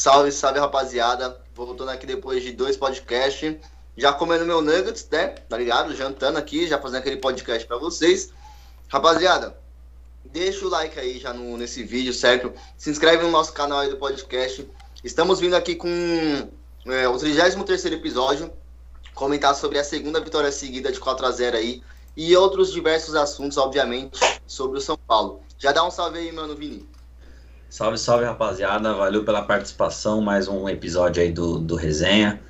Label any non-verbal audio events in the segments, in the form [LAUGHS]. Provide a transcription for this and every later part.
Salve, salve, rapaziada. Voltando aqui depois de dois podcasts. Já comendo meu nuggets, né? Tá ligado? Jantando aqui, já fazendo aquele podcast para vocês. Rapaziada, deixa o like aí já no, nesse vídeo, certo? Se inscreve no nosso canal aí do podcast. Estamos vindo aqui com é, o 33 episódio. Comentar sobre a segunda vitória seguida de 4 a 0 aí. E outros diversos assuntos, obviamente, sobre o São Paulo. Já dá um salve aí, mano, Vini. Salve, salve, rapaziada. Valeu pela participação. Mais um episódio aí do, do Resenha.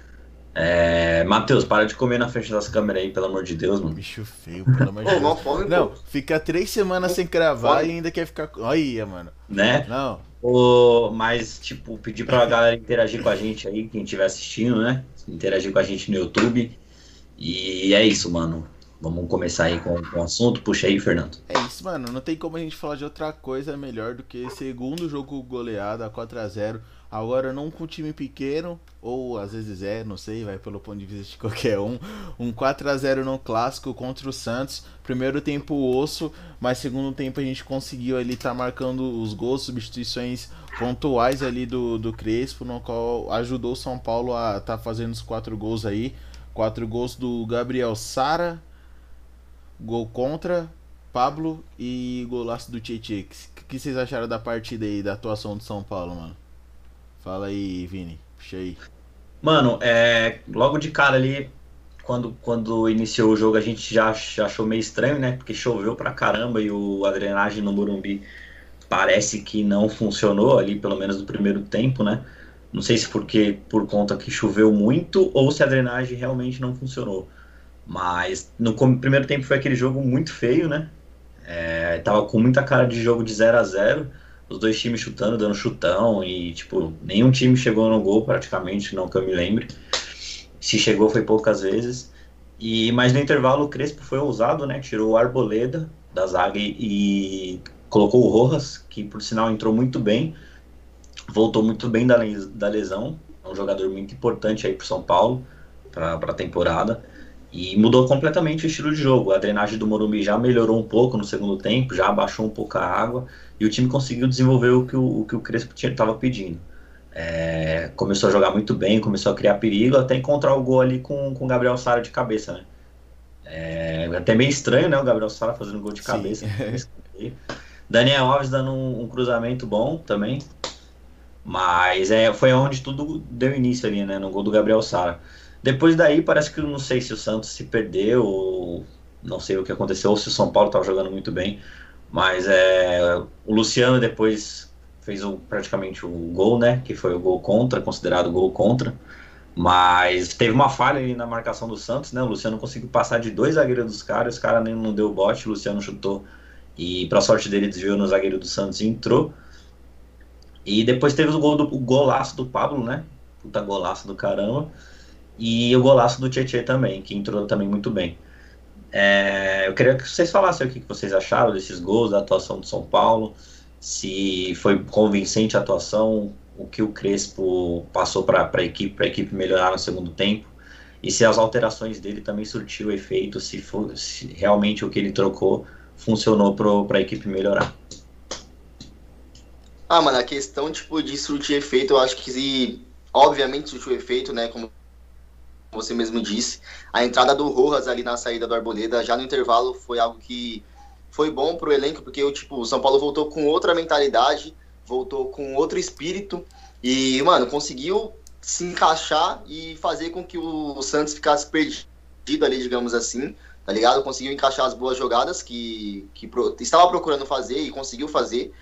É... Matheus, para de comer na frente das câmeras aí, pelo amor de Deus, mano. Bicho feio, pelo amor de [LAUGHS] Deus. Fome, não, fica três semanas sem gravar e ainda quer ficar. Olha, mano. Né? Não. O... Mas, tipo, pedir pra galera interagir com a gente aí, quem estiver assistindo, né? Interagir com a gente no YouTube. E é isso, mano. Vamos começar aí com, o assunto. Puxa aí, Fernando. É isso, mano. Não tem como a gente falar de outra coisa melhor do que segundo jogo goleado a 4 a 0 Agora não com time pequeno, ou às vezes é, não sei, vai pelo ponto de vista de [LAUGHS] qualquer um. Um 4 a 0 no clássico contra o Santos. Primeiro tempo osso, mas segundo tempo a gente conseguiu ali estar tá marcando os gols, substituições pontuais ali do, do Crespo, no qual ajudou o São Paulo a estar tá fazendo os quatro gols aí. Quatro gols do Gabriel Sara, Gol contra, Pablo e golaço do Tietchan. O que vocês acharam da partida aí, da atuação do São Paulo, mano? Fala aí, Vini. Puxa aí. Mano, é, logo de cara ali, quando, quando iniciou o jogo, a gente já, já achou meio estranho, né? Porque choveu pra caramba e o, a drenagem no Morumbi parece que não funcionou ali, pelo menos no primeiro tempo, né? Não sei se porque por conta que choveu muito ou se a drenagem realmente não funcionou. Mas no primeiro tempo foi aquele jogo muito feio, né? É, tava com muita cara de jogo de 0 a 0 Os dois times chutando, dando chutão. E, tipo, nenhum time chegou no gol praticamente, não que eu me lembre. Se chegou foi poucas vezes. E, mas no intervalo o Crespo foi ousado, né? Tirou o Arboleda da zaga e, colocou o Rojas, que por sinal entrou muito bem. Voltou muito bem da, da lesão. É um jogador muito importante aí pro São Paulo, para a temporada. E mudou completamente o estilo de jogo. A drenagem do Morumbi já melhorou um pouco no segundo tempo, já abaixou um pouco a água e o time conseguiu desenvolver o que o, o que o Crespo estava pedindo. É, começou a jogar muito bem, começou a criar perigo, até encontrar o gol ali com o Gabriel Sara de cabeça, né? É, até meio estranho, né? O Gabriel Sara fazendo gol de cabeça. [LAUGHS] Daniel Alves dando um, um, cruzamento bom também. Mas é, foi onde tudo deu início ali, né? No gol do Gabriel Sara. Depois daí, parece que não sei se o Santos se perdeu, ou não sei o que aconteceu, ou se o São Paulo estava jogando muito bem. Mas é, o Luciano depois fez o, praticamente o gol, né? Que foi o gol contra, considerado gol contra. Mas teve uma falha ali na marcação do Santos, né? O Luciano conseguiu passar de dois zagueiros dos caras, os caras nem não deu bote, o Luciano chutou e para sorte dele desviou no zagueiro do Santos e entrou. E depois teve o gol do o golaço do Pablo, né? Puta golaço do caramba. E o golaço do Tietchan também, que entrou também muito bem. É, eu queria que vocês falassem o que vocês acharam desses gols, da atuação do São Paulo, se foi convincente a atuação, o que o Crespo passou para a equipe, para a equipe melhorar no segundo tempo, e se as alterações dele também surtiu efeito, se, for, se realmente o que ele trocou funcionou para a equipe melhorar. Ah, mano, a questão tipo, de surtir efeito, eu acho que obviamente surtiu efeito, né? Como você mesmo disse. A entrada do Rojas ali na saída do Arboleda, já no intervalo, foi algo que foi bom pro elenco, porque o, tipo, o São Paulo voltou com outra mentalidade, voltou com outro espírito e, mano, conseguiu se encaixar e fazer com que o Santos ficasse perdido ali, digamos assim, tá ligado? Conseguiu encaixar as boas jogadas que, que pro, estava procurando fazer e conseguiu fazer.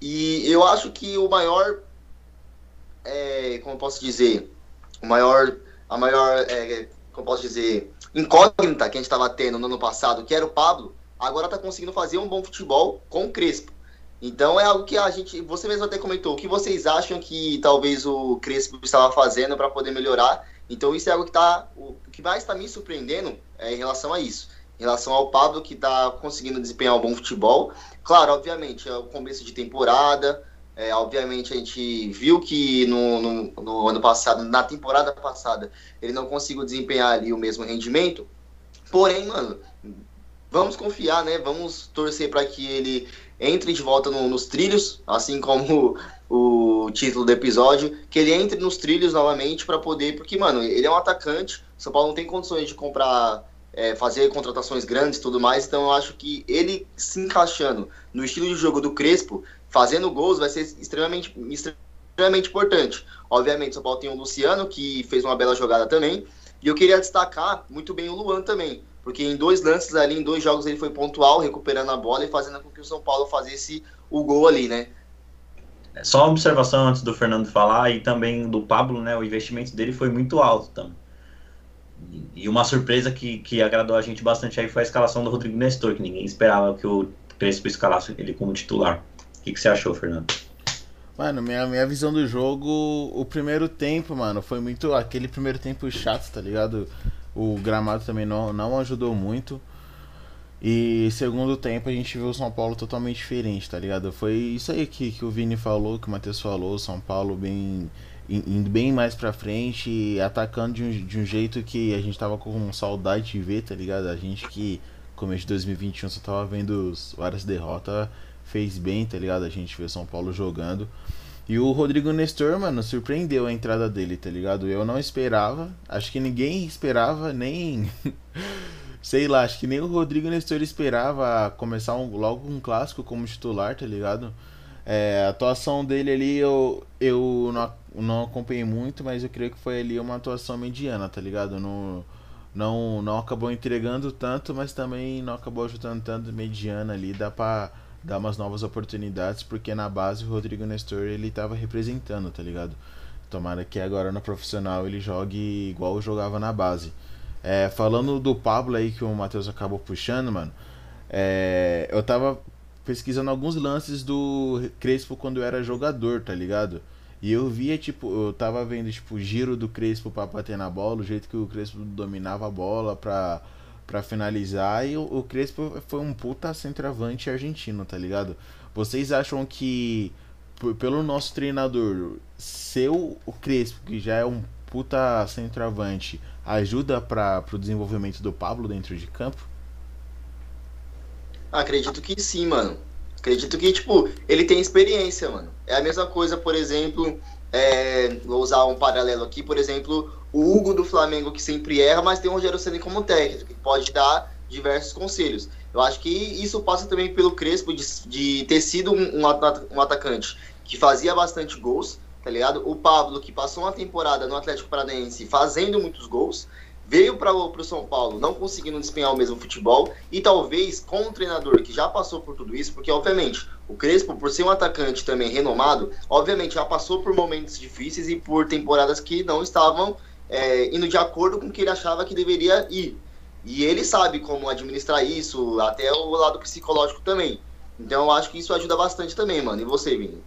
E eu acho que o maior, é, como posso dizer, o maior a maior, é, como posso dizer, incógnita que a gente estava tendo no ano passado, que era o Pablo, agora está conseguindo fazer um bom futebol com o Crespo. Então é algo que a gente, você mesmo até comentou, o que vocês acham que talvez o Crespo estava fazendo para poder melhorar? Então isso é algo que tá, o que mais está me surpreendendo é em relação a isso, em relação ao Pablo que está conseguindo desempenhar um bom futebol. Claro, obviamente é o começo de temporada, é, obviamente a gente viu que no, no, no, ano passado, na temporada passada, ele não conseguiu desempenhar ali o mesmo rendimento. Porém, mano, vamos confiar, né? Vamos torcer para que ele entre de volta no, nos trilhos, assim como o, [LAUGHS] o, título do episódio, que ele entre nos trilhos novamente para poder, porque, mano, ele é um atacante, São Paulo não tem condições de comprar, é, fazer contratações grandes e tudo mais, então eu acho que ele se encaixando no estilo de jogo do Crespo, fazendo gols, vai ser extremamente, extremamente importante. Obviamente, São Paulo tem o Luciano, que fez uma bela jogada também, e eu queria destacar muito bem o Luan também, porque em dois lances ali, em dois jogos, ele foi pontual, recuperando a bola e fazendo com que o São Paulo fizesse o gol ali, né? É, só uma observação antes do Fernando falar e também do Pablo, né? O investimento dele foi muito alto também. E uma surpresa que, que agradou a gente bastante aí foi a escalação do Rodrigo Nestor, que ninguém esperava que o Crespo escalasse ele como titular. O que, que você achou, Fernando? Mano, minha, minha visão do jogo, o primeiro tempo, mano, foi muito. aquele primeiro tempo chato, tá ligado? O gramado também não, não ajudou muito. E segundo tempo a gente viu o São Paulo totalmente diferente, tá ligado? Foi isso aí que, que o Vini falou, que o Matheus falou, São Paulo bem indo bem mais pra frente atacando de um, de um jeito que a gente tava com saudade de ver, tá ligado? A gente que começo de 2021 só tava vendo várias derrotas, fez bem, tá ligado? A gente vê São Paulo jogando. E o Rodrigo Nestor, mano, surpreendeu a entrada dele, tá ligado? Eu não esperava, acho que ninguém esperava, nem. [LAUGHS] Sei lá, acho que nem o Rodrigo Nestor esperava começar um, logo um clássico como titular, tá ligado? É, a atuação dele ali eu, eu não, não acompanhei muito, mas eu creio que foi ali uma atuação mediana, tá ligado? Não, não, não acabou entregando tanto, mas também não acabou ajudando tanto mediana ali, dá pra dar umas novas oportunidades, porque na base o Rodrigo Nestor ele tava representando, tá ligado? Tomara que agora no profissional ele jogue igual jogava na base. É, falando do Pablo aí que o Matheus acabou puxando, mano, é, eu tava pesquisando alguns lances do Crespo quando eu era jogador, tá ligado? E eu via, tipo, eu tava vendo, tipo, o giro do Crespo pra bater na bola, o jeito que o Crespo dominava a bola pra para finalizar. E o, o Crespo foi um puta centroavante argentino, tá ligado? Vocês acham que, pelo nosso treinador, seu o Crespo, que já é um puta centroavante, ajuda para o desenvolvimento do Pablo dentro de campo? Acredito que sim, mano. Acredito que, tipo, ele tem experiência, mano. É a mesma coisa, por exemplo, é, vou usar um paralelo aqui, por exemplo, o Hugo do Flamengo que sempre erra, mas tem o Rogério Ceni como técnico, que pode dar diversos conselhos. Eu acho que isso passa também pelo Crespo de, de ter sido um, um, atacante que fazia bastante gols, tá ligado? O Pablo, que passou uma temporada no Atlético Paranaense fazendo muitos gols, veio para o São Paulo não conseguindo desempenhar o mesmo futebol e talvez com um treinador que já passou por tudo isso, porque obviamente o Crespo, por ser um atacante também renomado, obviamente já passou por momentos difíceis e por temporadas que não estavam é, indo de acordo com o que ele achava que deveria ir. E ele sabe como administrar isso, até o lado psicológico também. Então eu acho que isso ajuda bastante também, mano. E você, Vini?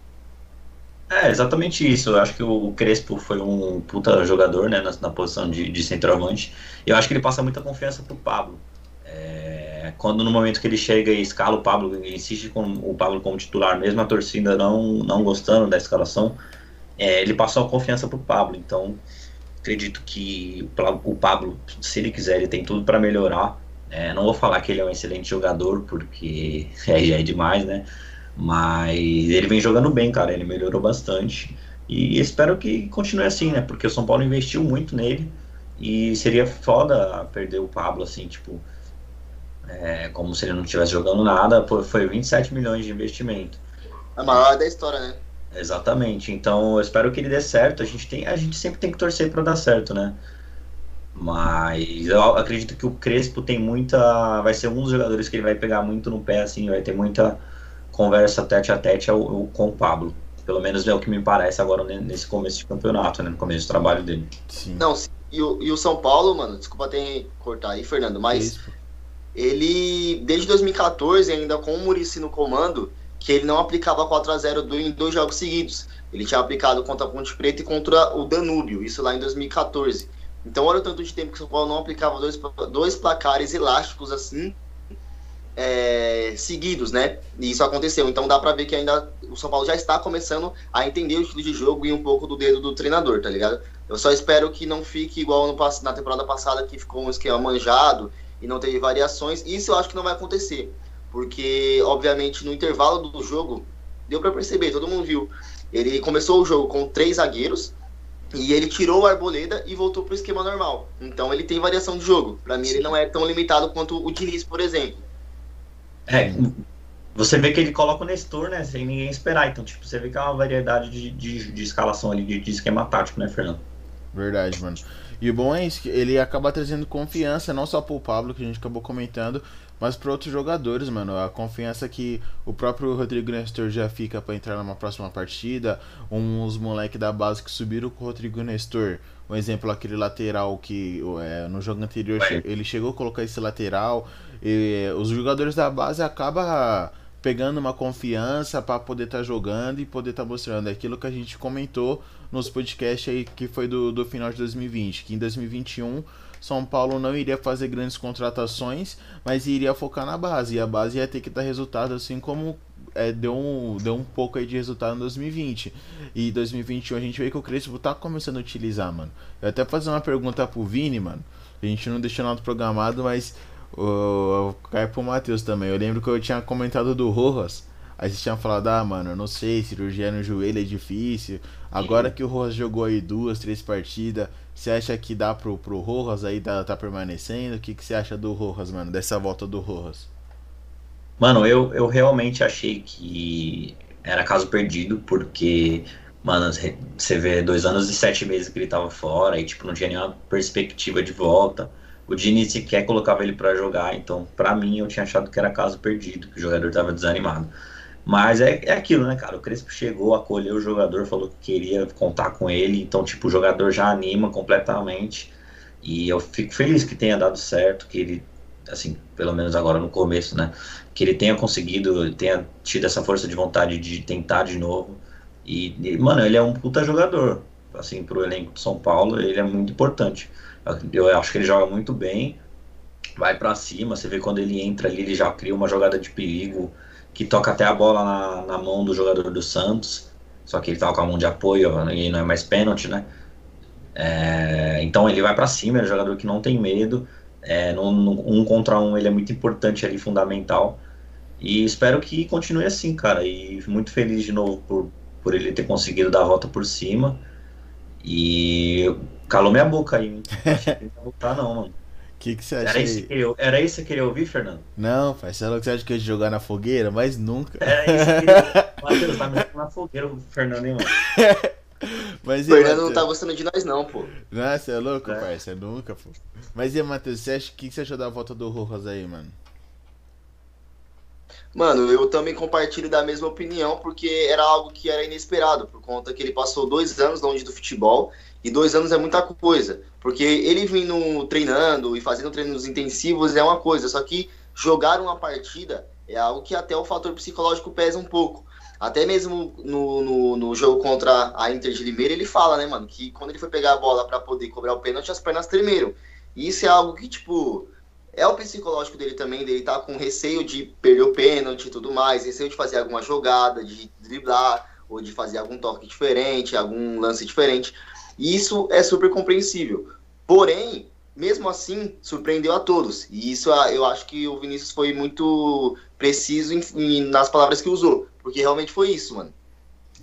É, exatamente isso. Eu acho que o Crespo foi um puta jogador, né, na, posição de, centroavante. Eu acho que ele passa muita confiança pro Pablo. É, quando no momento que ele chega e escala o Pablo, insiste com o Pablo como titular, mesmo a torcida não, não gostando da escalação, Mas ele vem jogando bem, cara. Ele melhorou bastante. E espero que continue assim, né? Porque o São Paulo investiu muito nele. E seria foda perder o Pablo, assim, tipo. É, como se ele não estivesse jogando nada. Foi 27 milhões de investimento. A maior da história, né? Exatamente. Então eu espero que ele dê certo. A gente, tem, a gente sempre tem que torcer para dar certo, né? Mas eu acredito que o Crespo tem muita. Vai ser um dos jogadores que ele vai pegar muito no pé, assim, vai ter muita conversa tete a tete com o Pablo. Pelo menos é o que me parece agora nesse começo de campeonato, né? No começo do trabalho dele. Sim. Não, e o, e o São Paulo, mano, desculpa ter cortar aí, Fernando, mas Isso. ele, desde 2014, ainda com o Murici no comando, que ele não aplicava 4 a 0 em dois jogos seguidos. Ele tinha aplicado contra a Ponte Preta e contra o Danúbio, isso lá em 2014. Então, olha o tanto de tempo que o São Paulo não aplicava dois, dois placares elásticos assim, é, seguidos, né? E isso aconteceu. Então, dá pra ver que ainda o São Paulo já está começando a entender o estilo de jogo e um pouco do dedo do treinador, tá ligado? Eu só espero que não fique igual no, na temporada passada, que ficou um esquema manjado e não teve variações. Isso eu acho que não vai acontecer porque, obviamente, no intervalo do jogo, deu para perceber, todo mundo viu. Ele começou o jogo com três zagueiros e ele tirou o Arboleda e voltou para o esquema normal. Então ele tem variação de jogo. Para mim, ele não é tão limitado quanto o Diniz, por exemplo. É, você vê que ele coloca o Nestor, né? Sem ninguém esperar. Então, tipo, você vê que é uma variedade de, de, de escalação ali, de, de, esquema tático, né, Fernando? Verdade, mano. E o bom é isso, que ele acaba trazendo confiança, não só pro Pablo, que a gente acabou comentando, mas para outros jogadores, mano. A confiança que o próprio Rodrigo Nestor já fica para entrar numa próxima partida. Uns moleques da base que subiram com o Rodrigo Nestor. Um exemplo, aquele lateral que é, no jogo anterior ele chegou a colocar esse lateral. E, os jogadores da base acabam pegando uma confiança para poder estar tá jogando e poder estar tá mostrando aquilo que a gente comentou nos podcasts aí que foi do, do final de 2020, que em 2021 São Paulo não iria fazer grandes contratações, mas iria focar na base, e a base ia ter que dar resultado assim como é, deu, um, deu um pouco aí de resultado em 2020. E 2021 a gente vê que o Crespo tá começando a utilizar, mano. Eu até fazer uma pergunta pro Vini, mano. A gente não deixou nada programado, mas o, cai pro Matheus também. Eu lembro que eu tinha comentado do Rojas. Aí vocês tinham falado, ah, mano, eu não sei, cirurgia no joelho é difícil. Agora que o Rojas jogou aí duas, três partidas, você acha que dá pro, pro Rojas aí tá, tá permanecendo? O que, que você acha do Rojas, mano, dessa volta do Rojas? Mano, eu, eu realmente achei que era caso perdido, porque, mano, você vê dois anos e sete meses que ele tava fora e, tipo, não tinha nenhuma perspectiva de volta o Diniz sequer colocava ele para jogar, então para mim eu tinha achado que era caso perdido, que o jogador estava desanimado. Mas é, é aquilo, né, cara? O Crespo chegou, acolheu o jogador, falou que queria contar com ele, então, tipo, o jogador já anima completamente. E eu fico feliz que tenha dado certo, que ele, assim, pelo menos agora no começo, né? Que ele tenha conseguido, tenha tido essa força de vontade de tentar de novo. E, e mano, ele é um puta jogador. Assim, pro elenco de São Paulo, ele é muito importante. Eu acho que ele joga muito bem, vai para cima. Você vê quando ele entra ali, ele já cria uma jogada de perigo que toca até a bola na, na mão do jogador do Santos. Só que ele tava com a mão de apoio e não é mais pênalti, né? É, então ele vai para cima, é um jogador que não tem medo. É, no, no, um contra um ele é muito importante ali, fundamental. E espero que continue assim, cara. E muito feliz de novo por, por ele ter conseguido dar a volta por cima. E calou minha boca aí. Achei que não ia voltar, não, mano. O [LAUGHS] que, que você acha? Era isso, que eu, era isso que você queria ouvir, Fernando? Não, pai, você que você acha que eu ia jogar na fogueira? Mas nunca. Era isso que eu queria. [LAUGHS] Matheus, tá me na fogueira o Fernando, hein, mano? [LAUGHS] Mas, o Fernando não tá gostando de nós, não, pô. Você é louco, é. pai? Você é nunca, pô. Mas e Matheus, você acha, o que, que você achou da volta do Rojas aí, mano? Mano, eu também compartilho da mesma opinião, porque era algo que era inesperado, por conta que ele passou dois anos longe do futebol, e dois anos é muita coisa. Porque ele vindo treinando e fazendo treinos intensivos é uma coisa, só que jogar uma partida é algo que até o fator psicológico pesa um pouco. Até mesmo no, no, no, jogo contra a Inter de Limeira, ele fala, né, mano, que quando ele foi pegar a bola para poder cobrar o pênalti, as pernas tremeram. E isso é algo que, tipo, é o psicológico dele também, dele tá com receio de perder o pênalti e tudo mais, receio de fazer alguma jogada, de driblar, ou de fazer algum toque diferente, algum lance diferente. E isso é super compreensível. Porém, mesmo assim, surpreendeu a todos. E isso ah, eu acho que o Vinícius foi muito preciso em, em, nas palavras que usou. Porque realmente foi isso, mano.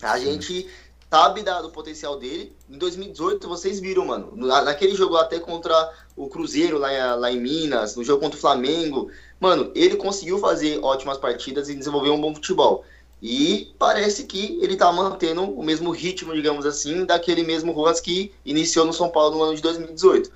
A Sim. gente sabe da, do potencial dele. Em 2018, vocês viram, mano. Naquele jogo até contra o Cruzeiro lá, lá em Minas, no jogo contra o Flamengo. Mano, ele conseguiu fazer ótimas partidas e desenvolver um bom futebol. E parece que ele tá mantendo o mesmo ritmo, digamos assim, daquele mesmo Rojas que iniciou no São Paulo no ano de 2018.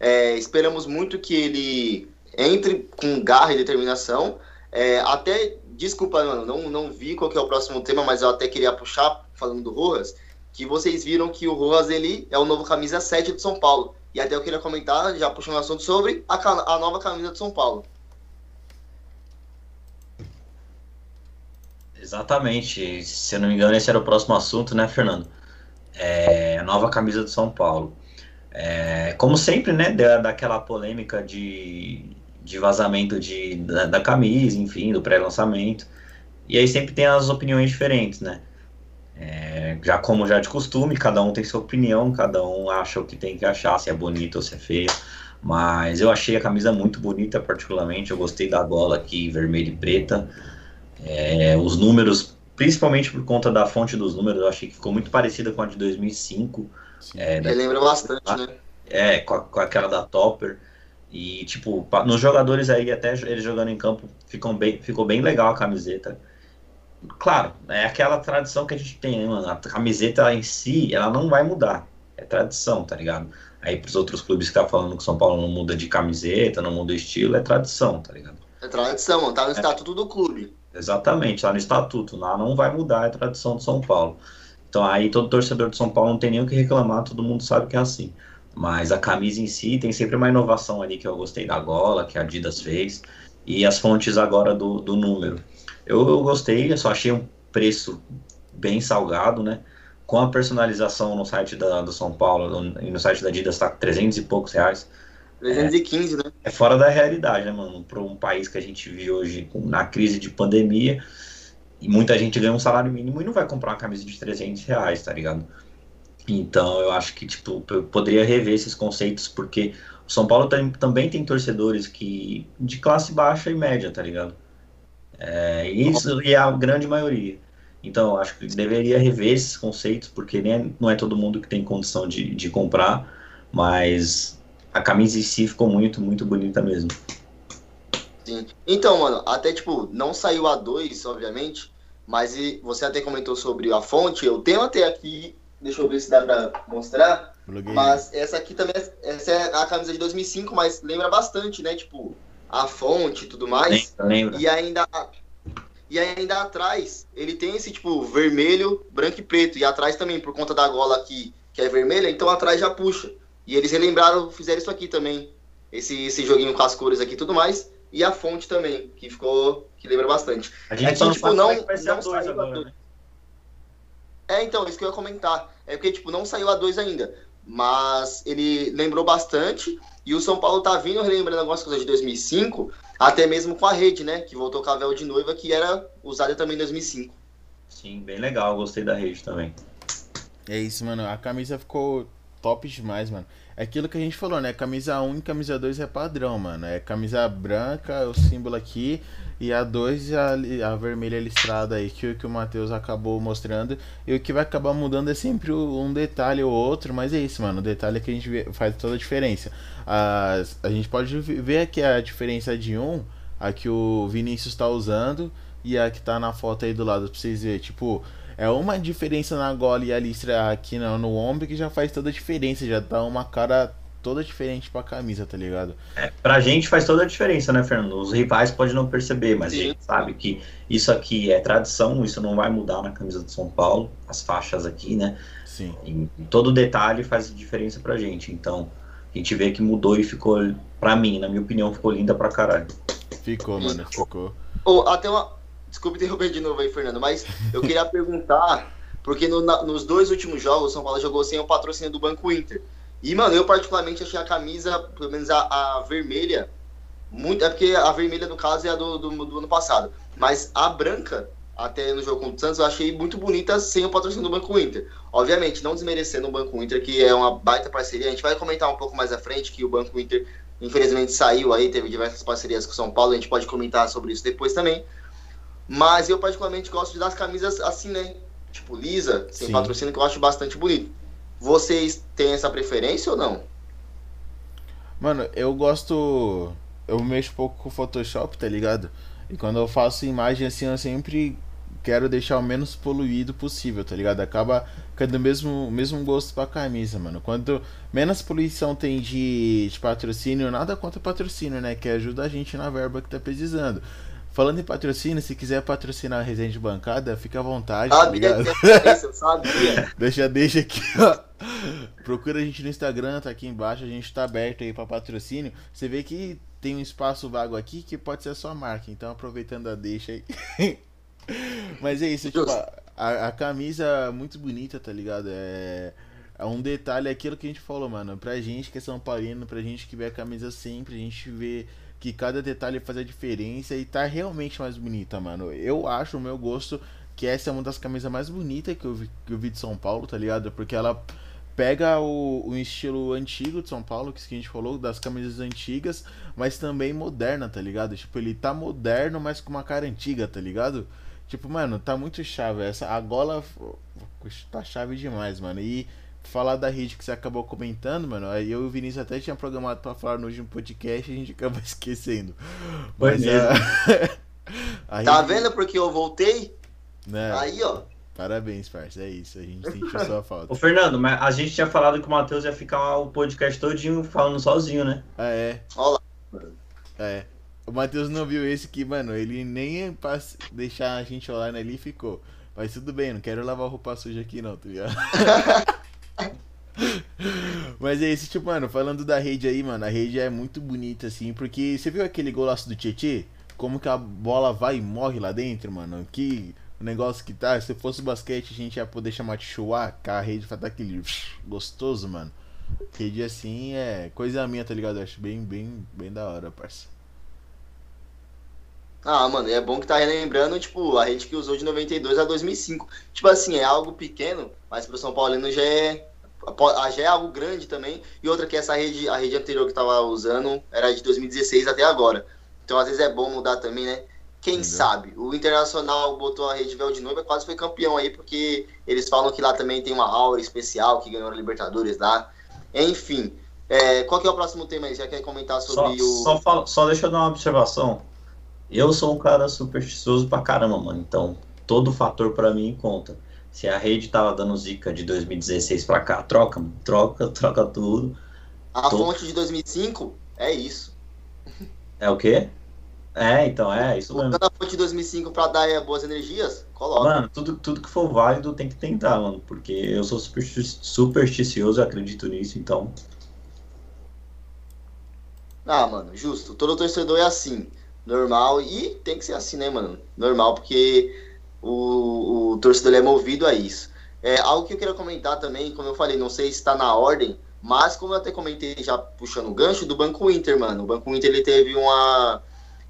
É, esperamos muito que ele entre com garra e determinação. É, até, desculpa, mano, não, não vi qual é o próximo tema, mas eu até queria puxar falando do Rojas, que vocês viram que o Rojas ele é o novo camisa 7 de São Paulo. E até eu queria comentar, já puxando o assunto sobre a, a nova camisa de São Paulo. Exatamente. Se eu não me engano, esse era o próximo assunto, né, Fernando? É, a nova camisa do São Paulo. É, como sempre, né, da, daquela polêmica de, de vazamento de, da, da camisa, enfim, do pré-lançamento. E aí sempre tem as opiniões diferentes, né? É, já como já de costume, cada um tem sua opinião, cada um acha o que tem que achar, se é bonito ou se é feio. Mas eu achei a camisa muito bonita, particularmente. Eu gostei da gola aqui, vermelha e preta. É, os números, principalmente por conta da fonte dos números, eu achei que ficou muito parecida com a de 2005. É, da... lembra bastante, né? É, com, a, com aquela da Topper. E, tipo, nos jogadores aí, até eles jogando em campo, ficam bem, ficou bem legal a camiseta. Claro, é aquela tradição que a gente tem, né, mano? A camiseta em si, ela não vai mudar. É tradição, tá ligado? Aí pros outros clubes que tá falando que São Paulo não muda de camiseta, não muda o estilo, é tradição, tá ligado? É tradição, mano. Tá no é. estatuto do clube. Exatamente, tá no estatuto. Lá não vai mudar, é tradição de São Paulo. Então aí todo torcedor de São Paulo não tem nem o que reclamar, todo mundo sabe que é assim. Mas a camisa em si tem sempre uma inovação ali que eu gostei da gola, que a Adidas fez, e as fontes agora do, do número. Eu, eu gostei, eu só achei um preço bem salgado, né? Com a personalização no site da, do São Paulo e no site da Adidas tá 300 e poucos reais. 315, é, né? É fora da realidade, né, mano? Para um país que a gente vive hoje na crise de pandemia e muita gente ganha um salário mínimo e não vai comprar uma camisa de 300 reais, tá ligado? Então eu acho que tipo, eu poderia rever esses conceitos, porque o São Paulo tem, também tem torcedores que de classe baixa e média, tá ligado? É, isso é a grande maioria. Então, acho que deveria rever esses conceitos, porque nem, não é todo mundo que tem condição de, de comprar, mas a camisa em si ficou muito, muito bonita mesmo. Sim. Então, mano, até tipo, não saiu a 2, obviamente, mas você até comentou sobre a fonte, eu tenho até aqui Deixa eu ver se dá pra mostrar. Bloguei. Mas essa aqui também, essa é a camisa de 2005, mas lembra bastante, né? Tipo, a fonte e tudo mais. Lembra, lembra. E ainda e ainda atrás, ele tem esse tipo vermelho, branco e preto. E atrás também, por conta da gola aqui, que é vermelha, então atrás já puxa. E eles relembraram, fizeram isso aqui também. Esse, esse joguinho com as cores aqui e tudo mais. E a fonte também, que ficou. que lembra bastante. A gente é que, tipo, não, não, saiu agora, né? É, então, isso que eu ia comentar. É porque, tipo, não saiu a 2 ainda. Mas ele lembrou bastante. E o São Paulo tá vindo relembrando algumas coisas de 2005, até mesmo com a rede, né? Que voltou com a véu de noiva, que era usada também em 2005. Sim, bem legal. Gostei da rede também. É isso, mano. A camisa ficou top demais, mano. É aquilo que a gente falou, né? Camisa 1 e camisa 2 é padrão, mano. É camisa branca, o símbolo aqui. E a 2 a, a vermelha listrada aí, que, que o Matheus acabou mostrando. E o que vai acabar mudando é sempre um detalhe ou outro, mas é isso, mano. O detalhe é que a gente vê, faz toda a diferença. A, a gente pode ver aqui a diferença de um, a que o Vinícius está usando, e a que tá na foto aí do lado, pra vocês verem. Tipo, é uma diferença na gola e a listra aqui no, no ombro que já faz toda a diferença. Já dá uma cara toda diferente pra camisa, tá ligado? É, pra gente faz toda a diferença, né, Fernando? Os rivais podem não perceber, mas Sim. a gente sabe que isso aqui é tradição, isso não vai mudar na camisa do São Paulo, as faixas aqui, né? Sim. E, todo detalhe faz diferença pra gente. Então, a gente vê que mudou e ficou, pra mim, na minha opinião, ficou linda pra caralho. Ficou, mano, ficou. Oh, até uma. Desculpe interromper de novo aí, Fernando, mas eu queria perguntar, porque no, na, nos dois últimos jogos, o São Paulo jogou sem o patrocínio do Banco Inter. E, mano, eu particularmente achei a camisa, pelo menos a, a vermelha, muito. É porque a vermelha, no caso, é a do, do, do, ano passado. Mas a branca, até no jogo contra o Santos, eu achei muito bonita sem o patrocínio do Banco Inter. Obviamente, não desmerecendo o Banco Inter, que é uma baita parceria. A gente vai comentar um pouco mais à frente que o Banco Inter, infelizmente, saiu aí, teve diversas parcerias com o São Paulo. A gente pode comentar sobre isso depois também. Mas eu, particularmente, gosto de dar as camisas assim, né? Tipo, lisa, sem Sim. patrocínio, que eu acho bastante bonito. Vocês têm essa preferência ou não? Mano, eu gosto. Eu mexo um pouco com o Photoshop, tá ligado? E quando eu faço imagem assim, eu sempre quero deixar o menos poluído possível, tá ligado? Acaba ficando o mesmo, mesmo gosto pra camisa, mano. Quanto menos poluição tem de, de patrocínio, nada contra patrocínio, né? Que ajuda a gente na verba que tá precisando. Falando em patrocínio, se quiser patrocinar a resenha de bancada, fica à vontade. Ah, tá ligado? É sabia. [LAUGHS] deixa, deixa aqui, ó. Procura a gente no Instagram, tá aqui embaixo, a gente tá aberto aí para patrocínio. Você vê que tem um espaço vago aqui que pode ser a sua marca, então aproveitando a deixa aí. [LAUGHS] Mas é isso, tipo, a, a, camisa muito bonita, tá ligado? É, é um detalhe aquilo que a gente falou, mano. Pra gente que é São Paulino, pra gente que vê a camisa sempre, a gente vê que cada detalhe faz a diferença e tá realmente mais bonita, mano. Eu acho, o meu gosto, que essa é uma das camisas mais bonitas que eu vi, que eu vi de São Paulo, tá ligado? Porque ela pega o, o estilo antigo de São Paulo, que a gente falou, das camisas antigas, mas também moderna, tá ligado? Tipo, ele tá moderno, mas com uma cara antiga, tá ligado? Tipo, mano, tá muito chave. Essa, a gola tá chave demais, mano. E falar da rede que você acabou comentando, mano, aí eu e o Vinícius até tinha programado pra falar no último podcast e a gente acabou [LAUGHS] esquecendo. Mas, a... [LAUGHS] a tá vendo porque eu voltei? Né? Aí, ó. Parabéns, parça. É isso. A gente sentiu [LAUGHS] sua falta. Ô, Fernando, mas a gente tinha falado que o Matheus ia ficar o podcast todinho falando sozinho, né? Ah, é. Olha lá. É. O Matheus não viu esse que, mano, ele nem pra deixar a gente online ali ficou. Mas tudo bem, não quero lavar roupa suja aqui não, tá ligado? Mas é isso, tipo, mano, falando da rede aí, mano, a rede é muito bonita, assim, porque você viu aquele golaço do Tietê? Como que a bola vai e morre lá dentro, mano? Que negócio que tá, se fosse basquete, a gente ia poder chamar de chuá, a rede vai aquele gostoso, mano. Rede assim é coisa minha, tá ligado? Eu acho bem, bem, bem da hora, parça. Ah, mano, é bom que tá relembrando, tipo, a rede que usou de 92 a 2005. Tipo assim, é algo pequeno, mas pro São Paulino já é, já é algo grande também. E outra que essa rede, a rede anterior que tava usando era de 2016 até agora. Então às vezes é bom mudar também, né? Quem Entendeu? sabe? O Internacional botou a rede véu de noiva, quase foi campeão aí, porque eles falam que lá também tem uma aura especial, que ganhou a Libertadores lá. Enfim, é, qual que é o próximo tema aí? Já quer comentar sobre só, o... Só, fala, só deixa eu dar uma observação. Eu sou um cara supersticioso pra caramba, mano. Então, todo fator para mim conta. Se a rede tava dando zica de 2016 pra cá, troca, mano. Troca, [LAUGHS] troca tudo. A fonte de 2005 é isso. É o quê? É, então, é isso mesmo. A fonte de 2005 pra dar é, boas energias, coloca. Mano, tudo, tudo que for válido tem que tentar, mano. Porque eu sou supersticioso, acredito nisso, então. Ah, mano, justo. Todo torcedor é assim normal. E tem que ser assim, né, mano? Normal, porque o, o torcedor é movido a isso. É, algo que eu queria comentar também, como eu falei, não sei se está na ordem, mas como eu até comentei já puxando o gancho do Banco Inter, mano. O Banco Inter ele teve uma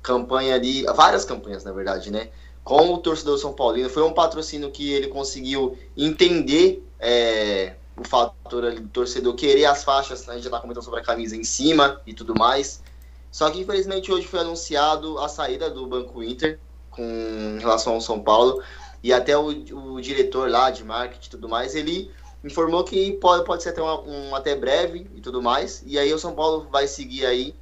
campanha ali, várias campanhas, na verdade, né? Com o torcedor São Paulino. Foi um patrocínio que ele conseguiu entender é, o fator ali do torcedor querer as faixas, né? a gente já tá comentando sobre a camisa em cima e tudo mais. Só que infelizmente hoje foi anunciado a saída do Banco Inter com relação ao São Paulo e até o, o diretor lá de marketing e tudo mais, ele informou que pode, pode ser até uma, um até breve e tudo mais. E aí o São Paulo vai seguir aí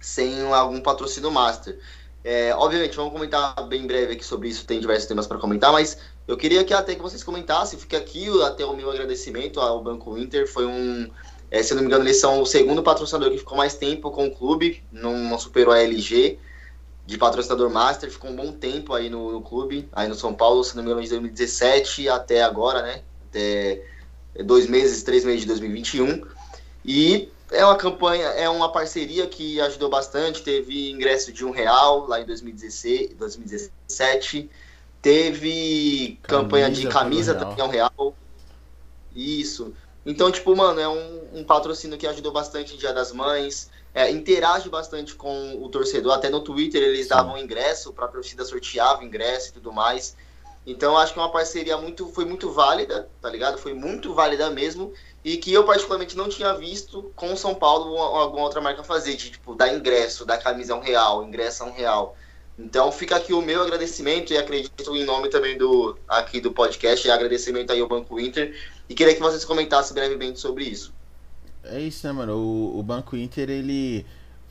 sem algum patrocínio master. É, obviamente, vamos comentar bem breve aqui sobre isso, tem diversos temas para comentar, mas eu queria que até que vocês comentassem, fica aqui até o meu agradecimento ao Banco Inter, foi um, é, se eu não me engano, eles são o segundo patrocinador que ficou mais tempo com o clube, não, não superou a LG de patrocinador master, ficou um bom tempo aí no, no, clube, aí no São Paulo, se não me engano, de 2017 até agora, né? Até dois meses, três meses de 2021. E é uma campanha, é uma parceria que ajudou bastante. Teve ingresso de um real lá em 2016, 2017. Teve camisa campanha de camisa também um real. Isso. Então, tipo, mano, é um, um patrocínio que ajudou bastante em Dia das Mães, é, interage bastante com o torcedor, até no Twitter eles davam ingresso, para a torcida sorteava ingresso e tudo mais. Então, acho que é uma parceria muito, foi muito válida, tá ligado? Foi muito válida mesmo, e que eu particularmente não tinha visto com o São Paulo ou alguma outra marca fazer, de, tipo, dar ingresso, dar camisa um real, ingresso a um real. Então fica aqui o meu agradecimento e acredito em nome também do aqui do podcast, e agradecimento aí ao Banco Inter e queria que vocês comentassem brevemente sobre isso. É isso, né, mano? O, o Banco Inter, ele.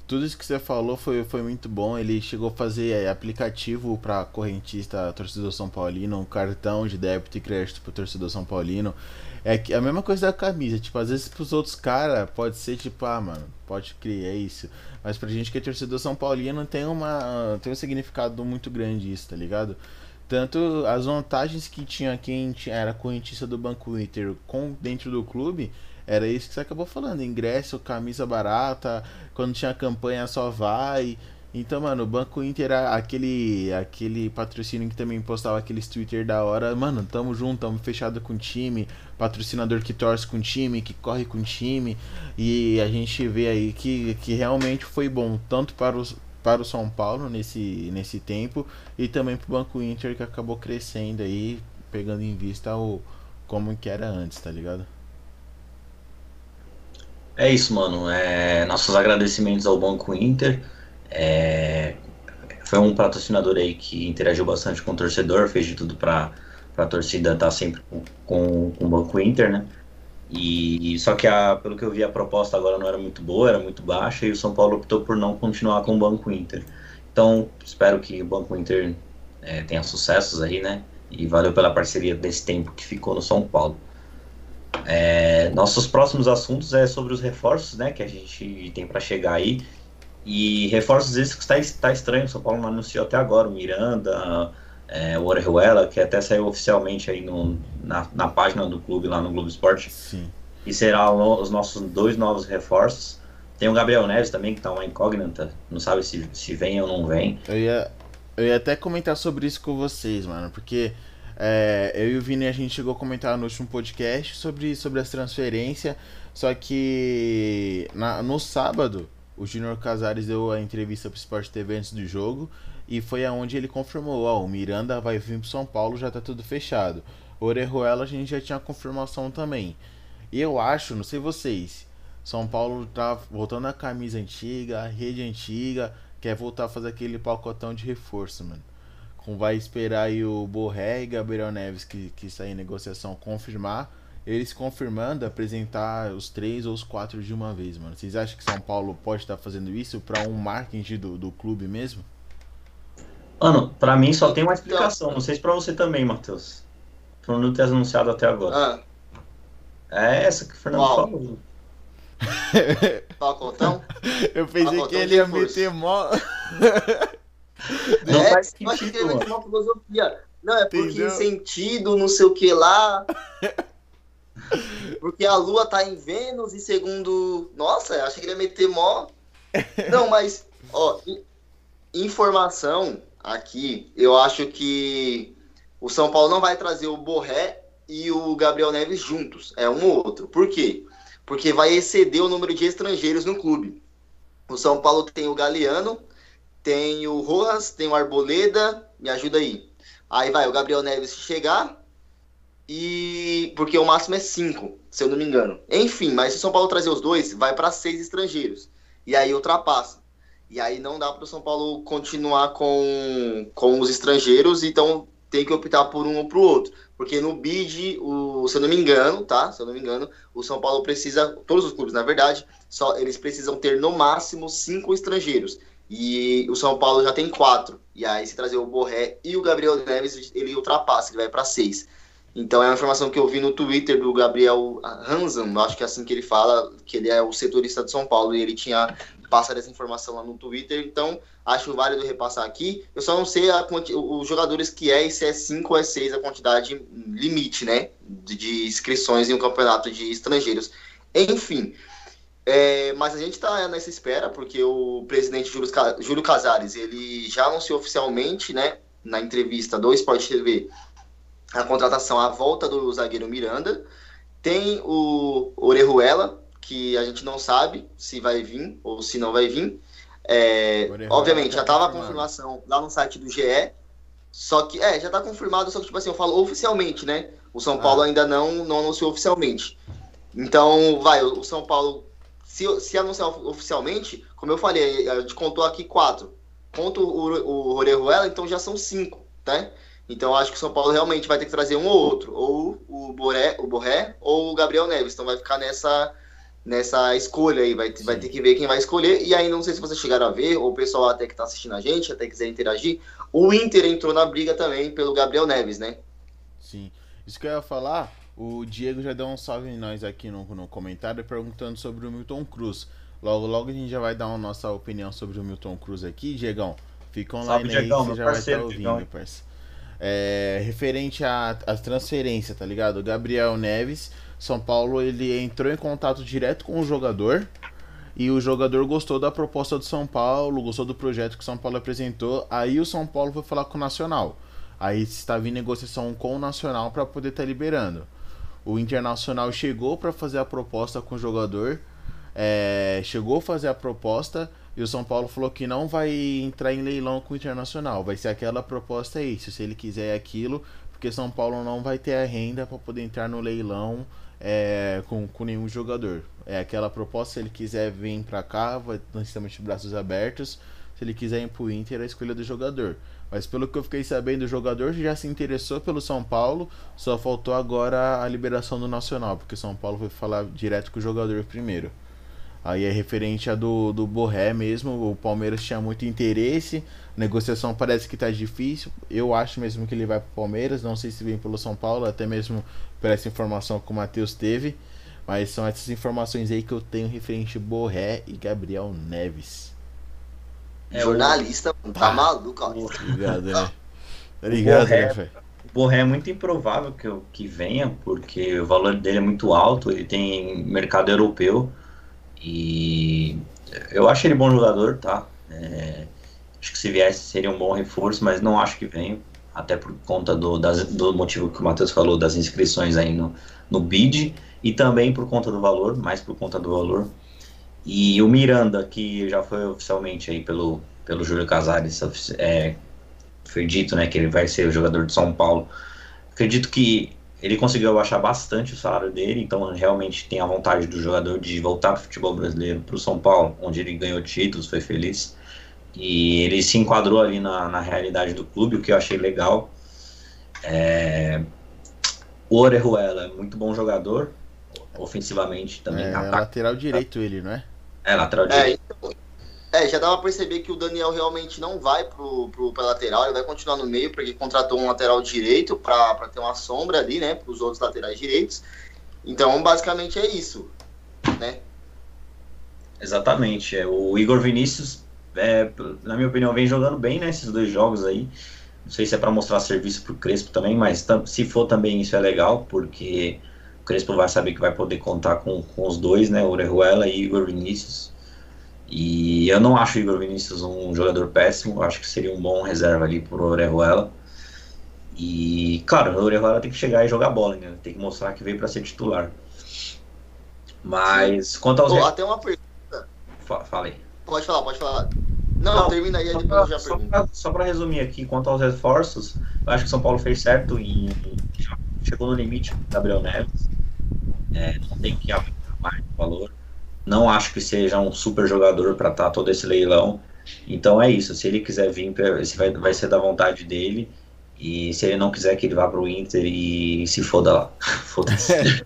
Tudo isso que você falou foi, foi muito bom. Ele chegou a fazer é, aplicativo para correntista, torcedor São Paulino, um cartão de débito e crédito para torcedor São Paulino. É a mesma coisa da camisa. Tipo, às vezes pros outros caras pode ser tipo, ah, mano, pode criar é isso. Mas pra gente que é torcedor São Paulino tem, uma, tem um significado muito grande isso, tá ligado? Tanto as vantagens que tinha quem era correntista do Banco Inter com dentro do clube, era isso que você acabou falando, ingresso, camisa barata, quando tinha campanha só vai. Então, mano, o Banco Inter aquele aquele patrocínio que também postava aqueles Twitter da hora, mano, tamo junto, tamo fechado com o time, patrocinador que torce com o time, que corre com o time, e a gente vê aí que, que realmente foi bom, tanto para os para o São Paulo nesse, nesse tempo e também para o Banco Inter que acabou crescendo aí, pegando em vista o como que era antes, tá ligado? É isso, mano. É, nossos agradecimentos ao Banco Inter. É, foi um patrocinador aí que interagiu bastante com o torcedor, fez de tudo para a torcida estar tá sempre com, com, com, o Banco Inter, né? E só que a, pelo que eu vi a proposta agora não era muito boa, era muito baixa e o São Paulo optou por não continuar com o Banco Inter. Então espero que o Banco Inter é, tenha sucessos aí, né? E valeu pela parceria desse tempo que ficou no São Paulo. É, nossos próximos assuntos é sobre os reforços, né? Que a gente tem para chegar aí. E reforços esses que está, está estranho, o São Paulo não anunciou até agora, o Miranda, é, o Orejuela, que até saiu oficialmente aí no, na, na página do clube, lá no Globo Esporte. Sim. E será os nossos dois novos reforços. Tem o Gabriel Neves também, que está uma incógnita, não sabe se, se vem ou não vem. Eu ia, eu ia até comentar sobre isso com vocês, mano, porque é, eu e o Vini a gente chegou a comentar no último podcast sobre, sobre as transferências, só que na, no sábado o Júnior Casares deu a entrevista para o Sport TV antes do jogo e foi aonde ele confirmou, ó, o Miranda vai vir para São Paulo, já tá tudo fechado. Orejuela a gente já tinha confirmação também. Eu acho, não sei vocês, São Paulo tá voltando a camisa antiga, a rede antiga, quer voltar a fazer aquele pacotão de reforço, mano. Com vai esperar aí o Borré e Gabriel Neves que, que está em negociação confirmar eles confirmando apresentar os três ou os quatro de uma vez, mano. Vocês acham que São Paulo pode estar fazendo isso para um marketing do, do clube mesmo? Mano, pra mim só tem uma explicação. Não sei se pra você também, Matheus. Pra não ter anunciado até agora. Ah. É essa que o Fernando Uau. falou. [LAUGHS] Pacotão? Eu pensei Pacotão que ele ia meter mó. [LAUGHS] não é, faz sentido, acho que ele uma filosofia. Não, é porque Entendeu? sentido, não sei o que lá. [LAUGHS] Porque a Lua tá em Vênus e segundo. Nossa, achei que ele ia meter mó. Não, mas, ó, informação aqui, eu acho que o São Paulo não vai trazer o Borré e o Gabriel Neves juntos. É um ou outro. Por quê? Porque vai exceder o número de estrangeiros no clube. O São Paulo tem o Galeano, tem o Rojas, tem o Arboleda, me ajuda aí. Aí vai o Gabriel Neves chegar, e porque o máximo é cinco, se eu não me engano. Enfim, mas se o São Paulo trazer os dois, vai para seis estrangeiros. E aí ultrapassa. E aí não dá para o São Paulo continuar com, com os estrangeiros, então tem que optar por um ou o outro. Porque no bid, o, se eu não me engano, tá? Se eu não me engano, o São Paulo precisa, todos os clubes, na verdade, só eles precisam ter no máximo cinco estrangeiros. E o São Paulo já tem quatro. E aí, se trazer o Borré e o Gabriel Neves, ele ultrapassa, ele vai para seis. Então é uma informação que eu vi no Twitter do Gabriel Hansen, acho que é assim que ele fala, que ele é o setorista de São Paulo e ele tinha passado essa informação lá no Twitter, então acho válido repassar aqui. Eu só não sei a, os jogadores que é e se é 5 ou é 6 a quantidade limite, né, de, inscrições em um campeonato de estrangeiros. Enfim, é, mas a gente está nessa espera, porque o presidente Júlio, Júlio Casares, ele já anunciou oficialmente, né, na entrevista do Sport TV, a contratação, a volta do zagueiro Miranda. Tem o Orejuela, que a gente não sabe se vai vir ou se não vai vir. É, obviamente, já estava a confirmação lá no site do GE. Só que, é, já está confirmado, só que, tipo assim, eu falo oficialmente, né? O São Paulo ah. ainda não, não anunciou oficialmente. Então, vai, o São Paulo, se, se anunciar oficialmente, como eu falei, a gente contou aqui quatro. Conta o, o Orejuela, então já são cinco, né? Então acho que o São Paulo realmente vai ter que trazer um ou outro, ou o Boré, o Borré ou o Gabriel Neves. Então vai ficar nessa nessa escolha aí, vai, vai ter que ver quem vai escolher. E aí não sei se vocês chegaram a ver, ou o pessoal até que está assistindo a gente, até quiser interagir, o Inter entrou na briga também pelo Gabriel Neves, né? Sim. Isso que eu ia falar, o Diego já deu um salve em nós aqui no, no comentário perguntando sobre o Milton Cruz. Logo, logo a gente já vai dar a nossa opinião sobre o Milton Cruz aqui, Diegão. Fica online Salve, aí, Diegão, você já parceiro, vai estar ouvindo, parceiro é, referente à, à transferência, tá ligado? O Gabriel Neves, São Paulo, ele entrou em contato direto com o jogador e o jogador gostou da proposta do São Paulo, gostou do projeto que o São Paulo apresentou. Aí o São Paulo foi falar com o Nacional. Aí estava em negociação com o Nacional para poder estar tá liberando. O Internacional chegou para fazer a proposta com o jogador, é, chegou a fazer a proposta e o São Paulo falou que não vai entrar em leilão com o Internacional. Vai ser aquela proposta aí. Se ele quiser aquilo, porque São Paulo não vai ter a renda para poder entrar no leilão é, com, com nenhum jogador. É aquela proposta, se ele quiser vir para cá, vai, nós estamos de braços abertos. Se ele quiser ir pro Inter, é a escolha do jogador. Mas pelo que eu fiquei sabendo, o jogador já se interessou pelo São Paulo, só faltou agora a liberação do Nacional, porque São Paulo foi falar direto com o jogador primeiro. Aí é referente a do, do Borré mesmo, o Palmeiras tinha muito interesse, a negociação parece que tá difícil. Eu acho mesmo que ele vai pro Palmeiras, não sei se vem pelo São Paulo, até mesmo por essa informação que o Matheus teve. Mas são essas informações aí que eu tenho referente Borré e Gabriel Neves. É, Jornalista, o... tá maluco, ó. Obrigado, né? Tá ligado, Borré, né, O Borré é muito improvável que, que venha, porque o valor dele é muito alto, ele tem mercado europeu. E eu acho ele bom jogador, tá? É, acho que se viesse seria um bom reforço, mas não acho que venha. Até por conta do, das, do motivo que o Matheus falou, das inscrições aí no, no BID, e também por conta do valor, mais por conta do valor. E o Miranda, que já foi oficialmente aí pelo, pelo Júlio Casares, é, foi dito né, que ele vai ser o jogador de São Paulo. Acredito que ele conseguiu abaixar bastante o salário dele, então realmente tem a vontade do jogador de voltar para o futebol brasileiro, para o São Paulo, onde ele ganhou títulos, foi feliz. E ele se enquadrou ali na, na realidade do clube, o que eu achei legal. É... O Orejuela é muito bom jogador, ofensivamente também. É, lateral direito ele, não é? É, lateral é, direito. Então, é, já dava pra perceber que o Daniel realmente não vai pro, pro, pra lateral, ele vai continuar no meio, porque contratou um lateral direito pra, pra ter uma sombra ali, né, pros outros laterais direitos. Então, basicamente é isso, né? Exatamente. É, o Igor Vinícius, é, na minha opinião, vem jogando bem nesses né, dois jogos aí. Não sei se é para mostrar serviço pro Crespo também, mas se for também isso é legal, porque o Crespo vai saber que vai poder contar com, com os dois, né? Orejuela e Igor Vinícius. E eu não acho o Igor Vinícius um jogador péssimo, acho que seria um bom reserva ali pro Orejuela. E, claro, o Orejuela tem que chegar e jogar bola, né? Tem que mostrar que veio para ser titular. Mas, quanto aos. Pô, até uma pergunta. Fala aí. Pode falar, pode falar. Não, não termina aí, depois já só para resumir aqui, quanto aos reforços, eu acho que São Paulo fez certo e chegou no limite Gabriel Neves. É, não tem que aumentar mais o valor. Não acho que seja um super jogador para estar tá todo esse leilão. Então é isso. Se ele quiser vir, vai, vai ser da vontade dele. E se ele não quiser que ele vá pro Inter e se foda lá. [LAUGHS] Foda-se.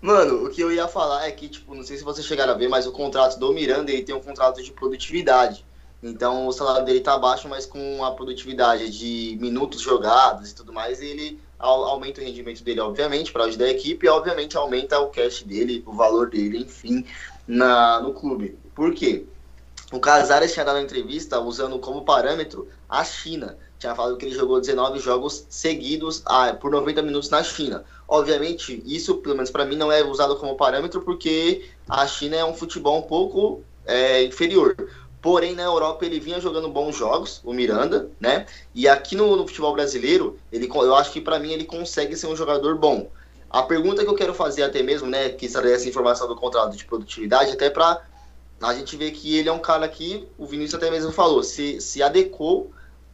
Mano, o que eu ia falar é que, tipo, não sei se vocês chegaram a ver, mas o contrato do Miranda, ele tem um contrato de produtividade. Então o salário dele tá baixo, mas com a produtividade de minutos jogados e tudo mais, ele aumenta o rendimento dele, obviamente, para ajudar a equipe, e obviamente aumenta o cash dele, o valor dele, enfim, na, no clube. Por quê? O Casares tinha dado uma entrevista usando como parâmetro a China. Tinha falado que ele jogou 19 jogos seguidos ah, por 90 minutos na China. Obviamente, isso, pelo menos para mim, não é usado como parâmetro porque a China é um futebol um pouco é, inferior. Porém, na Europa ele vinha jogando bons jogos, o Miranda, né? E aqui no, no futebol brasileiro, ele, eu acho que para mim ele consegue ser um jogador bom. A pergunta que eu quero fazer até mesmo, né, que trazer essa informação do contrato de produtividade, até para a gente ver que ele é um cara que, o Vinícius até mesmo falou, se, se adequou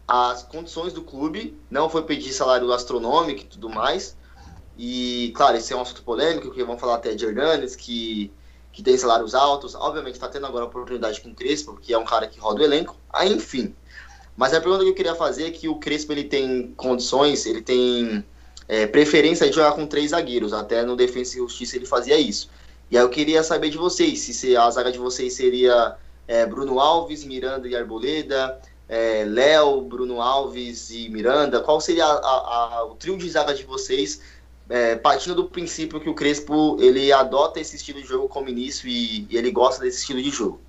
às condições do clube, não foi pedir salário astronômico e tudo mais. E, claro, esse é um assunto polêmico, que vamos falar até de Hernandes, que que tem salários altos. Obviamente está tendo agora a oportunidade com o Crespo, que é um cara que roda o elenco. Aí, enfim. Mas a pergunta que eu queria fazer é que o Crespo ele tem condições, ele tem é, preferência de jogar com três zagueiros. Até no Defensa e Justiça ele fazia isso. E aí eu queria saber de vocês, se a zaga de vocês seria é, Bruno Alves, Miranda e Arboleda, é, Léo, Bruno Alves e Miranda. Qual seria a, a, a, o trio de zaga de vocês é, partindo do princípio que o Crespo ele adota esse estilo de jogo como início e, e ele gosta desse estilo de jogo.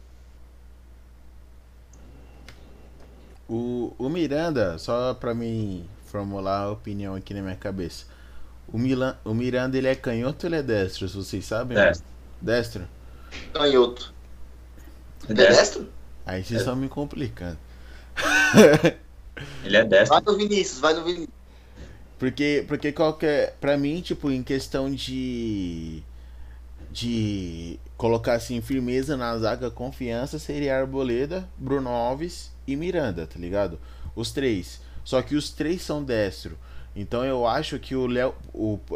O, o Miranda, só para mim formular a opinião aqui na minha cabeça. O, Milan, o Miranda ele é canhoto ou ele é destro? Vocês sabem? Destro. Destro? Canhoto. É destro? Aí vocês estão me complicando. Ele é destro. Vai no Vinícius, vai no Vinícius. Porque, porque qualquer. Pra mim, tipo, em questão de. De colocar assim firmeza na zaga, confiança, seria Arboleda, Bruno Alves e Miranda, tá ligado? Os três. Só que os três são destro. Então eu acho que o Léo.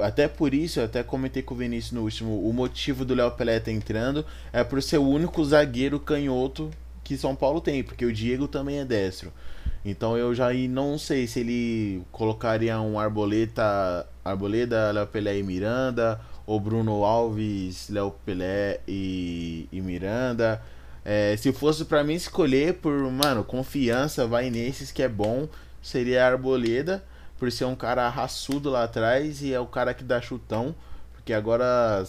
Até por isso, eu até comentei com o Vinícius no último. O motivo do Léo Pelé tá entrando é por ser o único zagueiro canhoto que São Paulo tem, porque o Diego também é destro. Então eu já não sei se ele colocaria um Arboleta, Arboleda, Léo Pelé e Miranda, ou Bruno Alves, Léo Pelé e, e Miranda. É, se fosse para mim escolher por, mano, confiança, vai nesses que é bom, seria Arboleda por ser um cara raçudo lá atrás e é o cara que dá chutão. Porque agora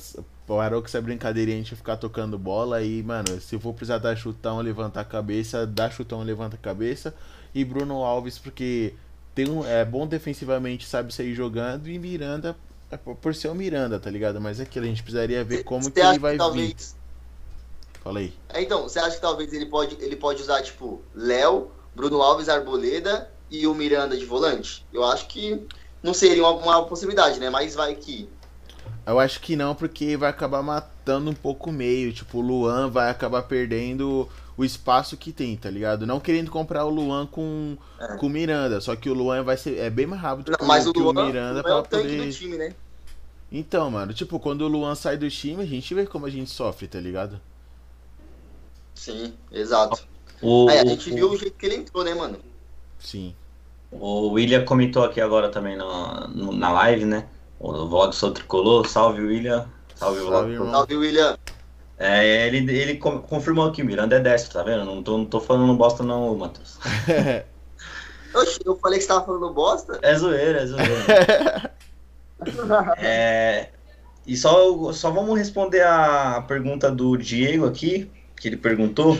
parou com essa brincadeirinha a gente ficar tocando bola e, mano, se for precisar dar chutão, levantar a cabeça, dá chutão, levanta a cabeça. E Bruno Alves, porque tem um, é bom defensivamente, sabe sair jogando, e Miranda, é por ser o Miranda, tá ligado? Mas é aquilo, a gente precisaria ver como que ele vai que talvez... vir. Fala aí. É, então, você acha que talvez ele pode, ele pode usar, tipo, Léo, Bruno Alves, Arboleda e o Miranda de volante? Eu acho que não seria uma, uma possibilidade, né? Mas vai que. Eu acho que não, porque vai acabar matando um pouco o meio. Tipo, o Luan vai acabar perdendo o espaço que tem, tá ligado? Não querendo comprar o Luan com é. com o Miranda, só que o Luan vai ser é bem mais rápido não, que, mas o, que Luan, o Miranda é para poder do time, né? Então, mano, tipo, quando o Luan sai do time, a gente vê como a gente sofre, tá ligado? Sim, exato. O, é, a gente o, viu o jeito que ele entrou, né, mano? Sim. O William comentou aqui agora também no, no na live, né? O vlog sou tricolor. Salve, William. Salve, Salve, vlog. Salve, William. É, ele, ele confirmou aqui, Miranda é destro, tá vendo? Não tô, não tô falando bosta não, Matheus. [LAUGHS] Oxi, eu falei que você tava falando bosta? É zoeira, é zoeira. [LAUGHS] é, e só, só vamos responder a pergunta do Diego aqui, que ele perguntou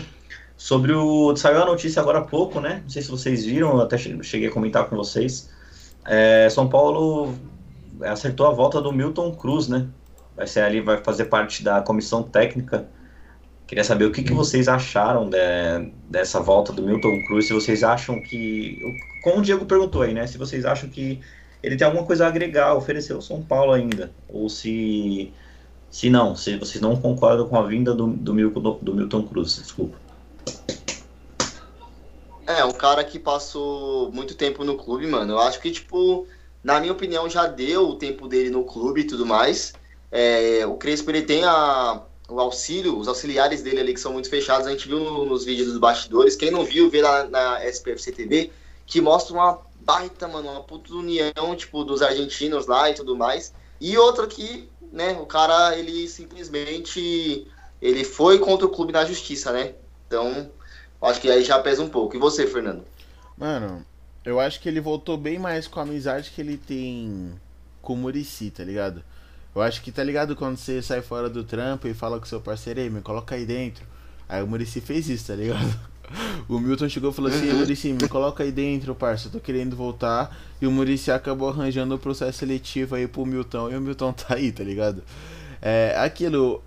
sobre o. Saiu a notícia agora há pouco, né? Não sei se vocês viram, eu até cheguei a comentar com vocês. É, São Paulo acertou a volta do Milton Cruz, né? Vai ser ali, vai fazer parte da comissão técnica. Queria saber o que, que vocês acharam de, dessa volta do Milton Cruz, se vocês acham que. Como o Diego perguntou aí, né? Se vocês acham que ele tem alguma coisa a agregar, oferecer ao São Paulo ainda. Ou se. Se não, se vocês não concordam com a vinda do, do, Milton, do Milton Cruz, desculpa. É, um cara que passou muito tempo no clube, mano. Eu acho que, tipo, na minha opinião, já deu o tempo dele no clube e tudo mais. É, o Crespo ele tem a, o auxílio, os auxiliares dele ali que são muito fechados. A gente viu no, nos vídeos dos bastidores. Quem não viu, vê lá na SPFC TV, que mostra uma baita, mano, uma puta união, tipo, dos argentinos lá e tudo mais. E outra que, né, o cara, ele simplesmente, ele foi contra o clube na justiça, né? Então, acho que aí já pesa um pouco. E você, Fernando? Mano, eu acho que ele voltou bem mais com a amizade que ele tem com o Murici, tá ligado? Eu acho que tá ligado quando você sai fora do trampo e fala com seu parceiro, ei, me coloca aí dentro. Aí o Murici fez isso, tá ligado? [LAUGHS] O Milton chegou e falou assim. Murici, me coloca aí dentro, parça, eu tô querendo voltar. E o Murici acabou arranjando o processo seletivo aí pro Milton e o Milton [LAUGHS] tá aí, tá ligado? É, aquilo,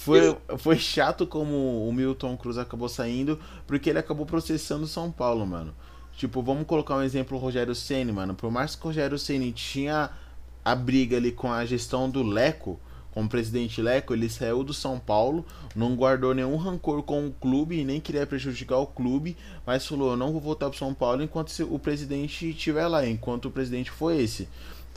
foi, foi chato como o Milton Cruz acabou saindo, porque ele acabou processando São Paulo, mano. Tipo, vamos colocar um exemplo o Rogério Ceni, mano. Por mais que o Rogério Ceni tinha a briga ali com a gestão do Leco, com o presidente Leco, ele saiu do São Paulo, não guardou nenhum rancor com o clube e nem queria prejudicar o clube, mas falou: não vou voltar para São Paulo enquanto o presidente estiver lá, enquanto o presidente foi esse.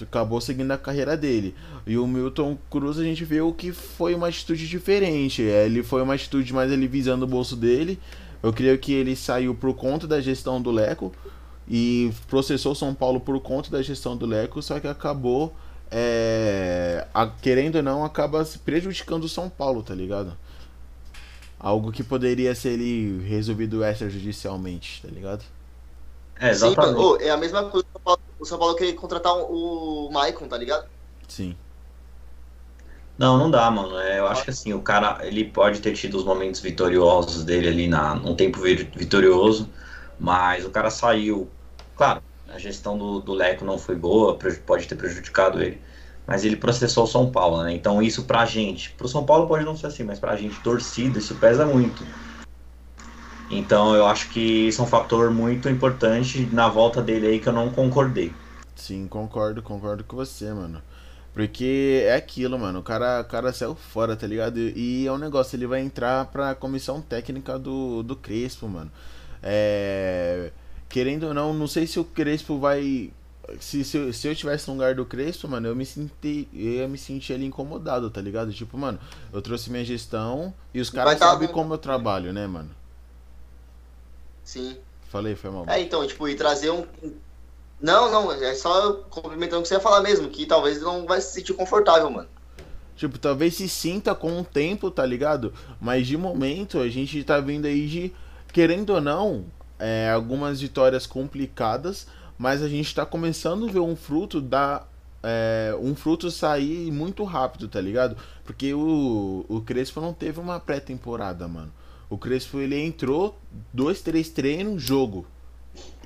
Acabou seguindo a carreira dele. E o Milton Cruz a gente viu que foi uma atitude diferente. Ele foi uma atitude mais ele visando o bolso dele. Eu creio que ele saiu por conta da gestão do Leco e processou São Paulo por conta da gestão do Leco, só que acabou, é, a, querendo ou não, acaba prejudicando o São Paulo, tá ligado? Algo que poderia ser ele resolvido extrajudicialmente, tá ligado? É, exatamente. Sim, oh, é a mesma coisa que o São Paulo, o São Paulo querer contratar o Maicon, tá ligado? Sim. Não, não dá, mano. É, eu acho que assim, o cara, ele pode ter tido os momentos vitoriosos dele ali na, num tempo vitorioso, mas o cara saiu. Claro, a gestão do, do Leco não foi boa, pode ter prejudicado ele. Mas ele processou o São Paulo, né? Então isso pra gente. Pro São Paulo pode não ser assim, mas pra gente, torcida, isso pesa muito. Então eu acho que isso é um fator muito importante na volta dele aí que eu não concordei. Sim, concordo, concordo com você, mano. Porque é aquilo, mano. O cara, o cara saiu fora, tá ligado? E é um negócio, ele vai entrar pra comissão técnica do, do Crespo, mano. É. querendo ou não, não sei se o Crespo vai. Se, se, eu, se eu tivesse no lugar do Crespo, mano, eu me senti. Eu ia me sentir ali incomodado, tá ligado? Tipo, mano, eu trouxe minha gestão e os caras tá sabem como eu trabalho, né, mano? Sim. Falei, foi mal. É, então, tipo, e trazer um. Não, não, é só complementando o que você ia falar mesmo, que talvez ele não vai se sentir confortável, mano. Tipo, talvez se sinta com o tempo, tá ligado? Mas de momento a gente tá vindo aí de, querendo ou não, é, algumas vitórias complicadas, mas a gente tá começando a ver um fruto da. é, um fruto sair muito rápido, tá ligado? Porque o, o Crespo não teve uma pré-temporada, mano. O Crespo ele entrou, dois, três treinos, jogo.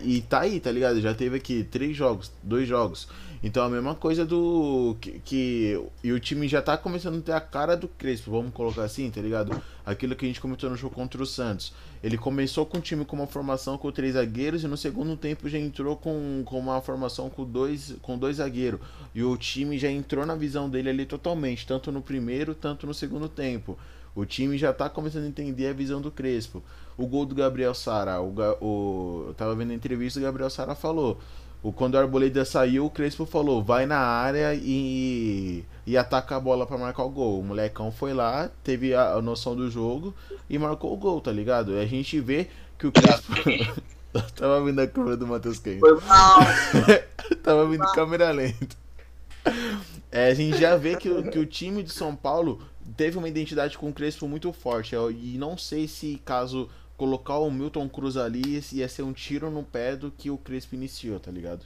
E tá aí, tá ligado? Já teve aqui três jogos, dois jogos. Então a mesma coisa do. Que, que- E o time já tá começando a ter a cara do Crespo, vamos colocar assim, tá ligado? Aquilo que a gente comentou no jogo contra o Santos. Ele começou com o time com uma formação com três zagueiros e no segundo tempo já entrou com, com uma formação com dois, com dois zagueiros. E o time já entrou na visão dele ali totalmente, tanto no primeiro, tanto no segundo tempo. O time já tá começando a entender a visão do Crespo. O gol do Gabriel Sara, o, o, eu tava vendo a entrevista, o Gabriel Sara falou. O, quando o Arboleda saiu, o Crespo falou: vai na área e, e ataca a bola pra marcar o gol. O molecão foi lá, teve a, a noção do jogo e marcou o gol, tá ligado? E a gente vê que o Crespo. [LAUGHS] tava vindo a câmera do Matheus Kenga. Foi mal. [LAUGHS] Tava vindo câmera lenta. É, a gente já vê que, o- que o time de São Paulo teve uma identidade com o Crespo muito forte. ó, E não sei se caso colocar o Milton Cruz ali ia ser um tiro no pé do que o Crespo iniciou, tá ligado?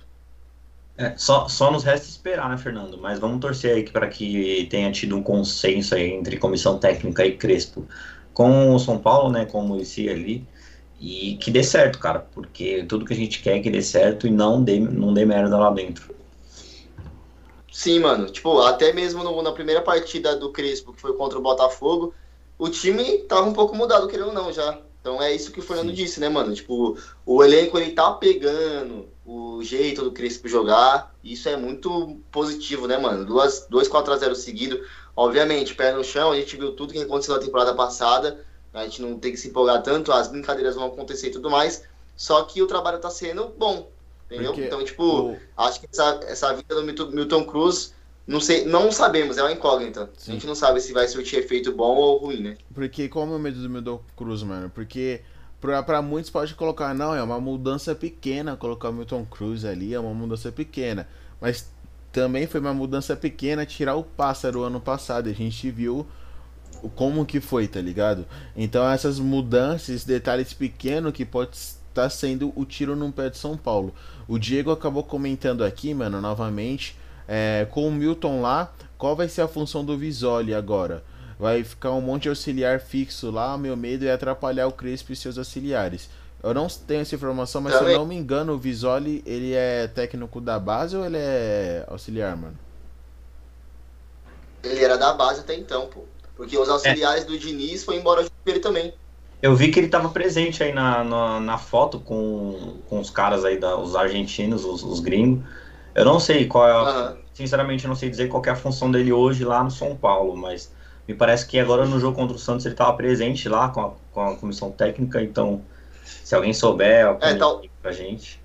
É, só, só nos resta esperar, né, Fernando? Mas vamos torcer aí para que tenha tido um consenso aí entre comissão técnica e Crespo com o São Paulo, né, como esse ali, e que dê certo, cara, porque tudo que a gente quer é que dê certo e não dê, não dê merda lá dentro. Sim, mano. Tipo, até mesmo no- na primeira partida do Crespo, que foi contra o Botafogo, o time tava um pouco mudado, querendo ou não, já. Então é isso que o Fernando Sim. disse, né, mano? Tipo, o elenco ele tá pegando o jeito do Crespo jogar. Isso é muito positivo, né, mano? Duas, dois 4x0 seguido. Obviamente, pé no chão, a gente viu tudo que aconteceu na temporada passada. A gente não tem que se empolgar tanto, as brincadeiras vão acontecer e tudo mais. Só que o trabalho tá sendo bom. Entendeu? Porque então, tipo, o- Acho que essa, essa vida do Milton Cruz, não sei, não sabemos, é uma incógnita. Sim. A gente não sabe se vai surtir efeito bom ou ruim, né? Porque qual é o meu medo do Milton Cruz, mano? Porque pra, pra muitos pode colocar, não, é uma mudança pequena colocar o Milton Cruz ali, é uma mudança pequena. Mas também foi uma mudança pequena tirar o pássaro ano passado. A gente viu como que foi, tá ligado? Então essas mudanças, detalhes pequenos que pode estar sendo o tiro no pé de São Paulo. O Diego acabou comentando aqui, mano, novamente, é, com o Milton lá, qual vai ser a função do Visoli agora? Vai ficar um monte de auxiliar fixo lá, meu medo é atrapalhar o Crespo e seus auxiliares. Eu não tenho essa informação, mas se Também. eu não me engano, o Visoli, ele é técnico da base ou ele é auxiliar, mano? Ele era da base até então, pô. Porque os auxiliares do Diniz foi embora junto com ele também. Eu vi que ele estava presente aí na, na, na foto com, com os caras aí, da, os argentinos, os, os gringos. Eu não sei qual é a, Aham. Sinceramente, eu não sei dizer qual que é a função dele hoje lá no São Paulo, mas me parece que agora no jogo contra o Santos ele estava presente lá com a, com a comissão técnica, então se alguém souber, É, tal- pra gente.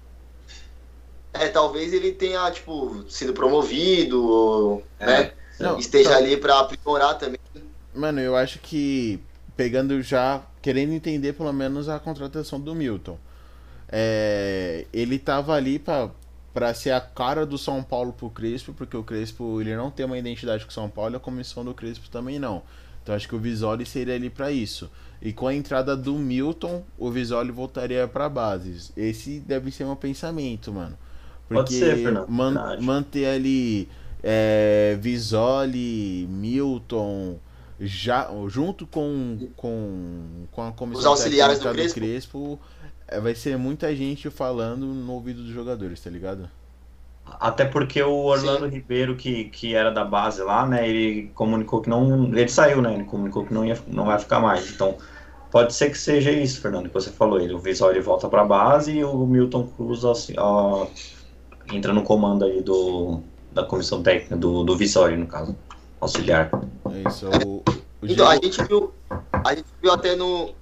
É, talvez ele tenha, tipo, sido promovido, ou, É. né? Não, Esteja tá. ali pra aprimorar também. Mano, eu acho que pegando já, querendo entender pelo menos a contratação do Milton. É, ele tava ali pra, pra ser a cara do São Paulo pro Crespo, porque o Crespo ele não tem uma identidade com o São Paulo e a comissão do Crespo também não. Então acho que o Visoli seria ali pra isso. E com a entrada do Milton, o Visoli voltaria pra base. Esse deve ser meu pensamento, mano. Pode Porque ser, Fernando, man- verdade. manter ali é, Visoli, Milton, já, junto com, com, com a comissão Os auxiliares técnica do Crespo. É, vai ser muita gente falando no ouvido dos jogadores, tá ligado? Até porque o Orlando Ribeiro, que, que era da base lá, né, ele comunicou que não. Ele saiu, né? Ele comunicou que não, ia, não vai ficar mais. Então, pode ser que seja isso, Fernando, que você falou. Ele, o Visual ele volta pra base e o Milton Cruz assim, ó, entra no comando aí do, da comissão técnica, do, do Visório, no caso, auxiliar. É isso. O, o Então, a gente viu. A gente viu até no.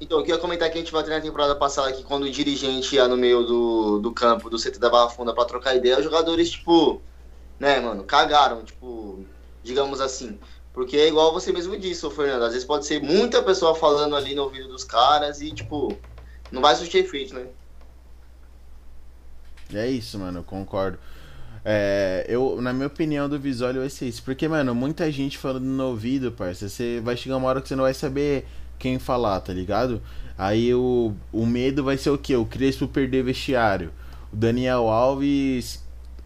Então, eu queria comentar que a gente vai ter na temporada passada que quando o dirigente ia no meio do, do campo do CT da Barra Funda pra trocar ideia, os jogadores, tipo, né, mano, cagaram, tipo, digamos assim. Porque é igual você mesmo disse, ô Fernando, às vezes pode ser muita pessoa falando ali no ouvido dos caras e, tipo, não vai surtir efeito, né? É isso, mano, eu concordo. É, eu, na minha opinião, do Visório vai ser isso. Porque, mano, muita gente falando no ouvido, parça. Você vai chegar uma hora que você não vai saber quem falar, tá ligado? Aí o, o medo vai ser o quê? O Crespo perder vestiário. O Daniel Alves.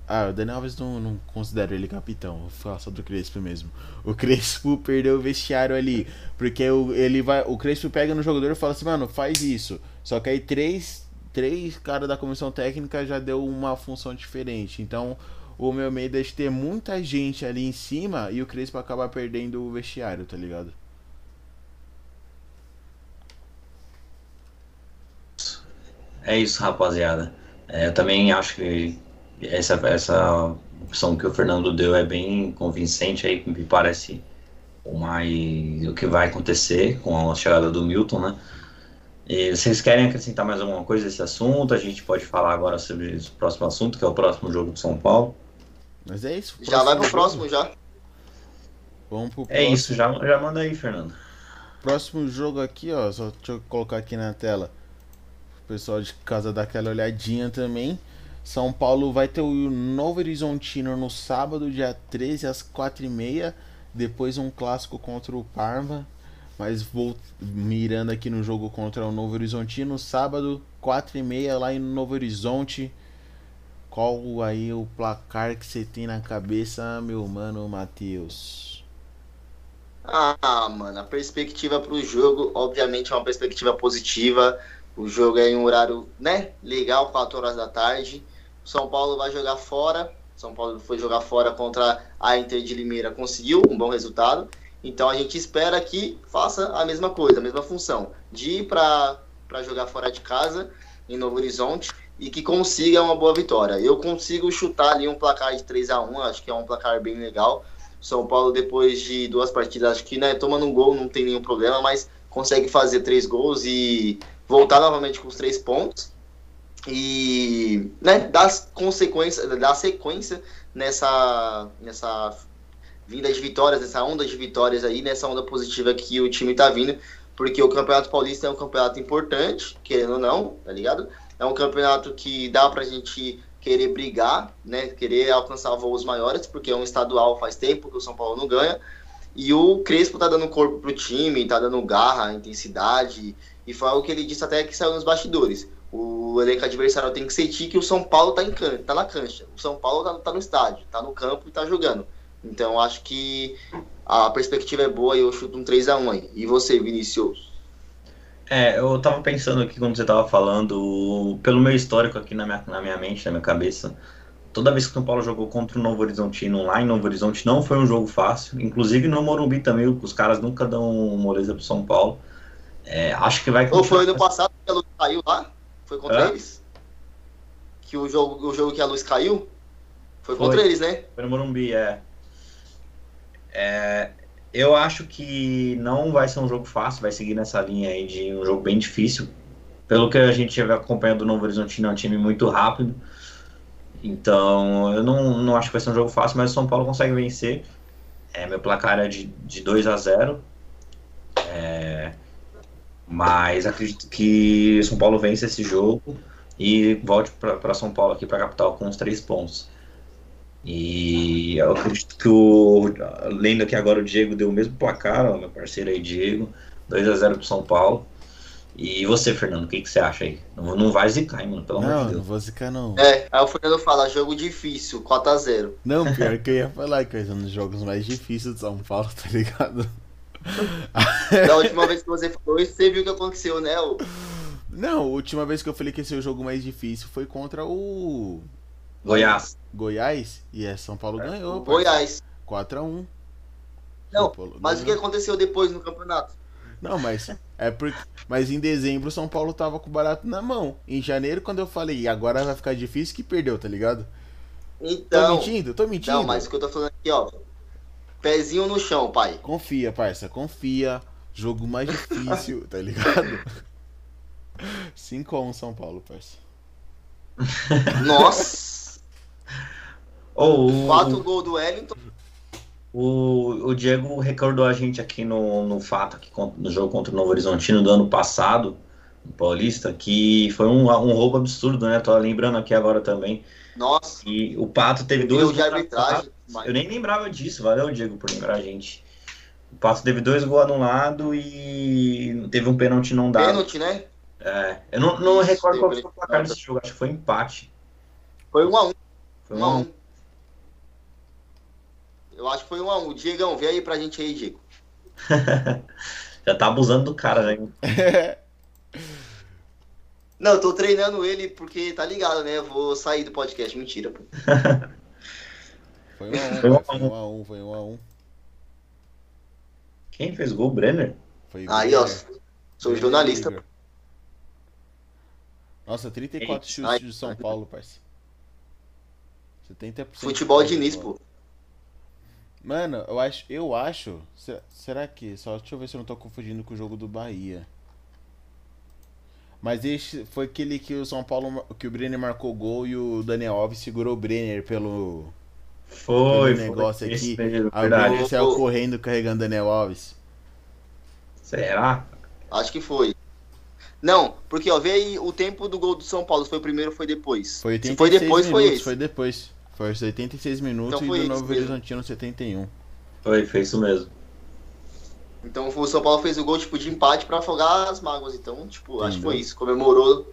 Ah, o Daniel Alves não, não considero ele capitão. Vou falar só do Crespo mesmo. O Crespo [LAUGHS] perdeu o vestiário ali. Porque o, ele vai. O Crespo pega no jogador e fala assim, mano, faz isso. Só que aí três três caras da comissão técnica já deu uma função diferente. Então, o meu medo é de ter muita gente ali em cima e o Crespo acabar perdendo o vestiário, tá ligado? É isso, rapaziada. É, eu também acho que essa, essa opção que o Fernando deu é bem convincente aí, me parece o mais o que vai acontecer com a chegada do Milton, né? E vocês querem acrescentar mais alguma coisa desse assunto? A gente pode falar agora sobre o próximo assunto, que é o próximo jogo do São Paulo. Mas é isso. Já vai pro próximo já. Vamos pro É próximo. isso, já, já manda aí, Fernando. Próximo jogo aqui, ó. Só deixa eu colocar aqui na tela. O pessoal de casa dar aquela olhadinha também. São Paulo vai ter o Novo Horizontino no sábado, dia 13, às 4h30. Depois um clássico contra o Parma. Mas vou mirando aqui no jogo contra o Novo Horizontino. Sábado, 4h30 lá em Novo Horizonte. Qual aí o placar que você tem na cabeça, meu mano Matheus? Ah, mano, a perspectiva pro jogo, obviamente, é uma perspectiva positiva. O jogo é em um horário, né, legal, 4 horas da tarde. O São Paulo vai jogar fora. São Paulo foi jogar fora contra a Inter de Limeira, conseguiu um bom resultado. Então a gente espera que faça a mesma coisa, a mesma função, de ir para jogar fora de casa, em Novo Horizonte, e que consiga uma boa vitória. Eu consigo chutar ali um placar de 3 a 1 acho que é um placar bem legal. São Paulo, depois de duas partidas, acho que né, tomando um gol não tem nenhum problema, mas consegue fazer três gols e voltar novamente com os três pontos. E né, dar consequência, dar sequência nessa, nessa vinda de vitórias, nessa onda de vitórias aí, nessa onda positiva que o time tá vindo, porque o Campeonato Paulista é um campeonato importante, querendo ou não, tá ligado? É um campeonato que dá pra gente querer brigar, né? Querer alcançar voos maiores, porque é um estadual faz tempo que o São Paulo não ganha. E o Crespo tá dando corpo pro time, tá dando garra, intensidade, e foi algo que ele disse até que saiu nos bastidores. O elenco adversário tem que sentir que o São Paulo tá, em can tá na cancha. O São Paulo tá, tá no estádio, tá no campo e tá jogando. Então acho que a perspectiva é boa e eu chuto um 3x1 aí. E você, Vinicius? É, eu tava pensando aqui quando você tava falando, pelo meu histórico aqui na minha, na minha mente, na minha cabeça, toda vez que o São Paulo jogou contra o Novo Horizontino lá em Novo Horizonte, não foi um jogo fácil. Inclusive no Morumbi também, os caras nunca dão moleza pro São Paulo. É, acho que vai Ou foi ano passado que a luz caiu lá? Foi contra Hã? eles? Que o jogo, o jogo que a luz caiu? Foi, Foi. contra eles, né? Foi no Morumbi, é. É, Eu acho que não vai ser um jogo fácil, vai seguir nessa linha aí de um jogo bem difícil. Pelo que a gente vê acompanhando o Novo Horizontino, é um time muito rápido. Então, eu não, não acho que vai ser um jogo fácil, mas o São Paulo consegue vencer. É, meu placar é de, de 2 a 0 É, mas acredito que o São Paulo vence esse jogo e volte para São Paulo aqui para a capital com os três pontos. E eu acredito que o. Lendo aqui agora, o Diego deu o mesmo placar, ó, meu parceiro aí, Diego. 2x0 pro São Paulo. E você, Fernando, o que, que você acha aí? Não, não vai zicar, hein, mano? Pelo amor Não, de não Deus. vou zicar não. É, aí o Fernando fala, jogo difícil, 4x0. Não, pior que eu ia falar que é um dos jogos mais difíceis de São Paulo, [LAUGHS] tá ligado? Da última vez que você falou isso, você viu o que aconteceu, né? O... Não, a última vez que eu falei que esse é o jogo mais difícil foi contra o Goiás. Goiás e é São Paulo ganhou. o Goiás. 4x1. Não, Mas o que aconteceu depois no campeonato? Não, mas é porque. Mas em dezembro o São Paulo tava com o barato na mão. Em janeiro, quando eu falei, agora vai ficar difícil, que perdeu, tá ligado? Tô Então. mentindo? Tô mentindo? Não, mas o que eu tô falando aqui, ó. Pezinho no chão, pai. Confia, parça, confia. Jogo mais difícil, tá ligado? 5x1 São Paulo, parça. Nossa! [LAUGHS] Ou o- Quatro gols do Wellington. O, o Diego recordou a gente aqui no, no fato, aqui, no jogo contra o Novo Horizontino do ano passado, no Paulista, que foi um, um roubo absurdo, né? Tô lembrando aqui agora também. Nossa, E o Pato teve dois de gols arbitragem. anulados. Eu nem lembrava disso, valeu, Diego, por lembrar a gente. O Pato teve dois gols anulados e teve um pênalti não dado. Pênalti, né? É, eu não, não Isso, recordo qual foi o placar desse jogo, acho que foi empate. Foi 1 a 1 Foi 1 um a a um. 1 Eu acho que foi 1 a 1 Diegão, vê aí pra gente aí, Diego. [LAUGHS] Já tá abusando do cara, né? [LAUGHS] Não, eu tô treinando ele porque tá ligado, né? Eu vou sair do podcast. Mentira, pô. Foi 1x1, Foi um a foi um. 1x1, foi 1x1. Quem fez gol? Brenner? Foi Aí, ó. Brenner. Sou Brenner jornalista. Nossa, 34 Ei, chutes ai. de São Paulo, parça. 70%. Futebol de Diniz, Paulo. pô. Mano, eu acho, eu acho. se- Será que? Só deixa eu ver se eu não tô confundindo com o jogo do Bahia. Mas esse foi aquele que o São Paulo, que o Brenner marcou gol e o Daniel Alves segurou o Brenner pelo, Foi, pelo negócio foi. aqui. Mesmo, Aí o verdade. Brenner saiu correndo carregando o Daniel Alves. Será? Acho que foi. Não, porque, ó, vê aí o tempo do gol do São Paulo. Se foi primeiro ou foi depois? Foi Se 86 foi depois, minutos, foi esse. foi depois. Foi aos 86 minutos Então e foi do Novo mesmo. Horizontino 71. Foi, foi isso mesmo. Então o São Paulo fez o gol, tipo, de empate pra afogar as mágoas. Então, tipo, acho que foi isso. Comemorou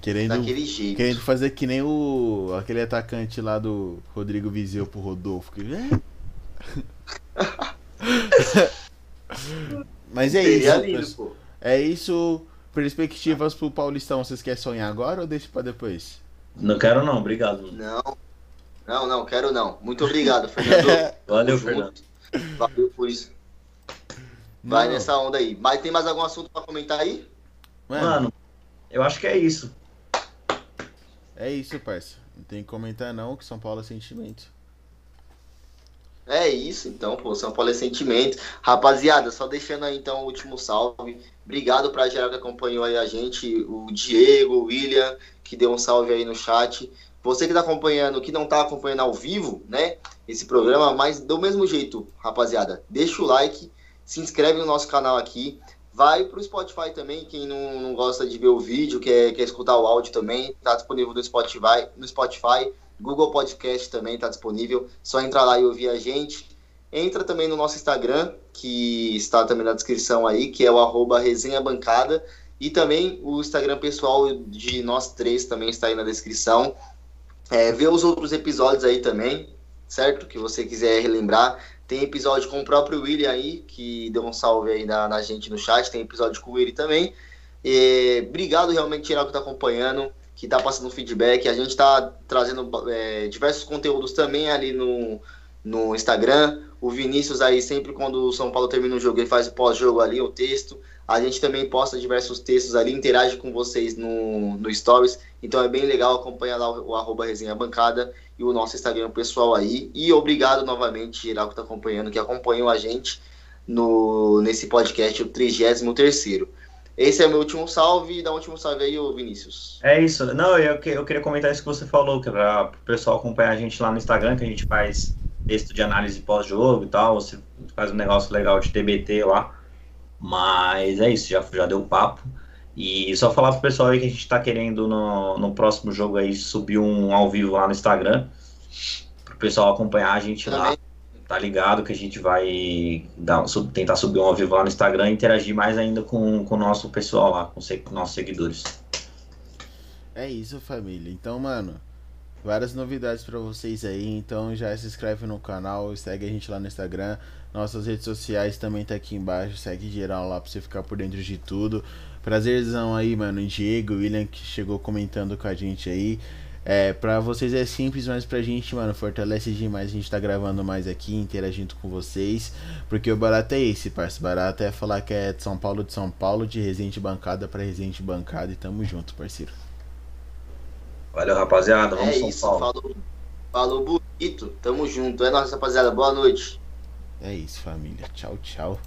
Querendo, daquele jeito. querendo fazer que nem o aquele atacante lá do Rodrigo Vizeu pro Rodolfo. que- [LAUGHS] Mas é Seria isso. lindo. É isso. Perspectivas pro Paulistão, vocês querem sonhar agora ou deixa pra depois? Não quero não, obrigado. Não. Não, não, quero não. Muito obrigado, Fernando. [LAUGHS] Valeu, Fernando. Valeu por isso. Vai nessa onda aí. Mas tem mais algum assunto pra comentar aí? Mano, Mano, eu acho que é isso. é isso, parça. Não tem que comentar não, que São Paulo é sentimento. É isso, então, pô, São Paulo é sentimento. Rapaziada, só deixando aí então o último salve. Obrigado pra geral que acompanhou aí a gente, o Diego, o William, que deu um salve aí no chat. Você que tá acompanhando, que não tá acompanhando ao vivo, né, esse programa, mas do mesmo jeito, rapaziada, deixa o like, se inscreve no nosso canal aqui, vai pro Spotify também, quem não, não gosta de ver o vídeo, quer, quer escutar o áudio também, tá disponível no Spotify, no Spotify, Google Podcast também tá disponível, só entrar lá e ouvir a gente. Entra também no nosso Instagram, que está também na descrição aí, que é o arroba bancada. E também o Instagram pessoal de nós três também está aí na descrição. É, vê os outros episódios aí também, certo? Que você quiser relembrar. Tem episódio com o próprio William aí, que deu um salve aí na, na gente no chat. Tem episódio com ele também. É, obrigado realmente, geral, que está acompanhando, que está passando feedback. A gente está trazendo é, diversos conteúdos também ali no, no Instagram. O Vinícius aí, sempre quando o São Paulo termina o jogo, ele faz o pós-jogo ali, o texto. A gente também posta diversos textos ali, interage com vocês no, no Stories. Então é bem legal acompanhar lá o, o arroba resenha bancada e o nosso Instagram pessoal aí. E obrigado novamente, geral que está acompanhando, que acompanhou a gente no, nesse podcast, o 33 Esse é o meu último salve. Dá um último salve aí, ô Vinícius. É isso. Não, eu, eu queria comentar isso que você falou, que para o pessoal acompanhar a gente lá no Instagram, que a gente faz texto de análise pós-jogo e tal. Você faz um negócio legal de TBT lá. Mas é isso, já, já deu papo. E só falar pro pessoal aí que a gente tá querendo no, no próximo jogo aí subir um ao vivo lá no Instagram. Pro pessoal acompanhar a gente lá. Tá ligado que a gente vai dar, sub- tentar subir um ao vivo lá no Instagram e interagir mais ainda com, com o nosso pessoal lá, com, se- com nossos seguidores. É isso, família. Então, mano, várias novidades pra vocês aí. Então já se inscreve no canal, segue a gente lá no Instagram. Nossas redes sociais também tá aqui embaixo. Segue geral lá pra você ficar por dentro de tudo. Prazerzão aí, mano. Diego, William que chegou comentando com a gente aí. É, pra vocês é simples, mas pra gente, mano, fortalece demais. A gente tá gravando mais aqui, interagindo com vocês. Porque o barato é esse, parça. O barato é falar que é de São Paulo de São Paulo, de Resende Bancada pra Resende Bancada. E tamo junto, parceiro. Valeu, rapaziada. Vamos é São isso, Paulo. falou, falou bonito. Tamo junto. É nóis, rapaziada. Boa noite. É isso, família. Tchau, tchau.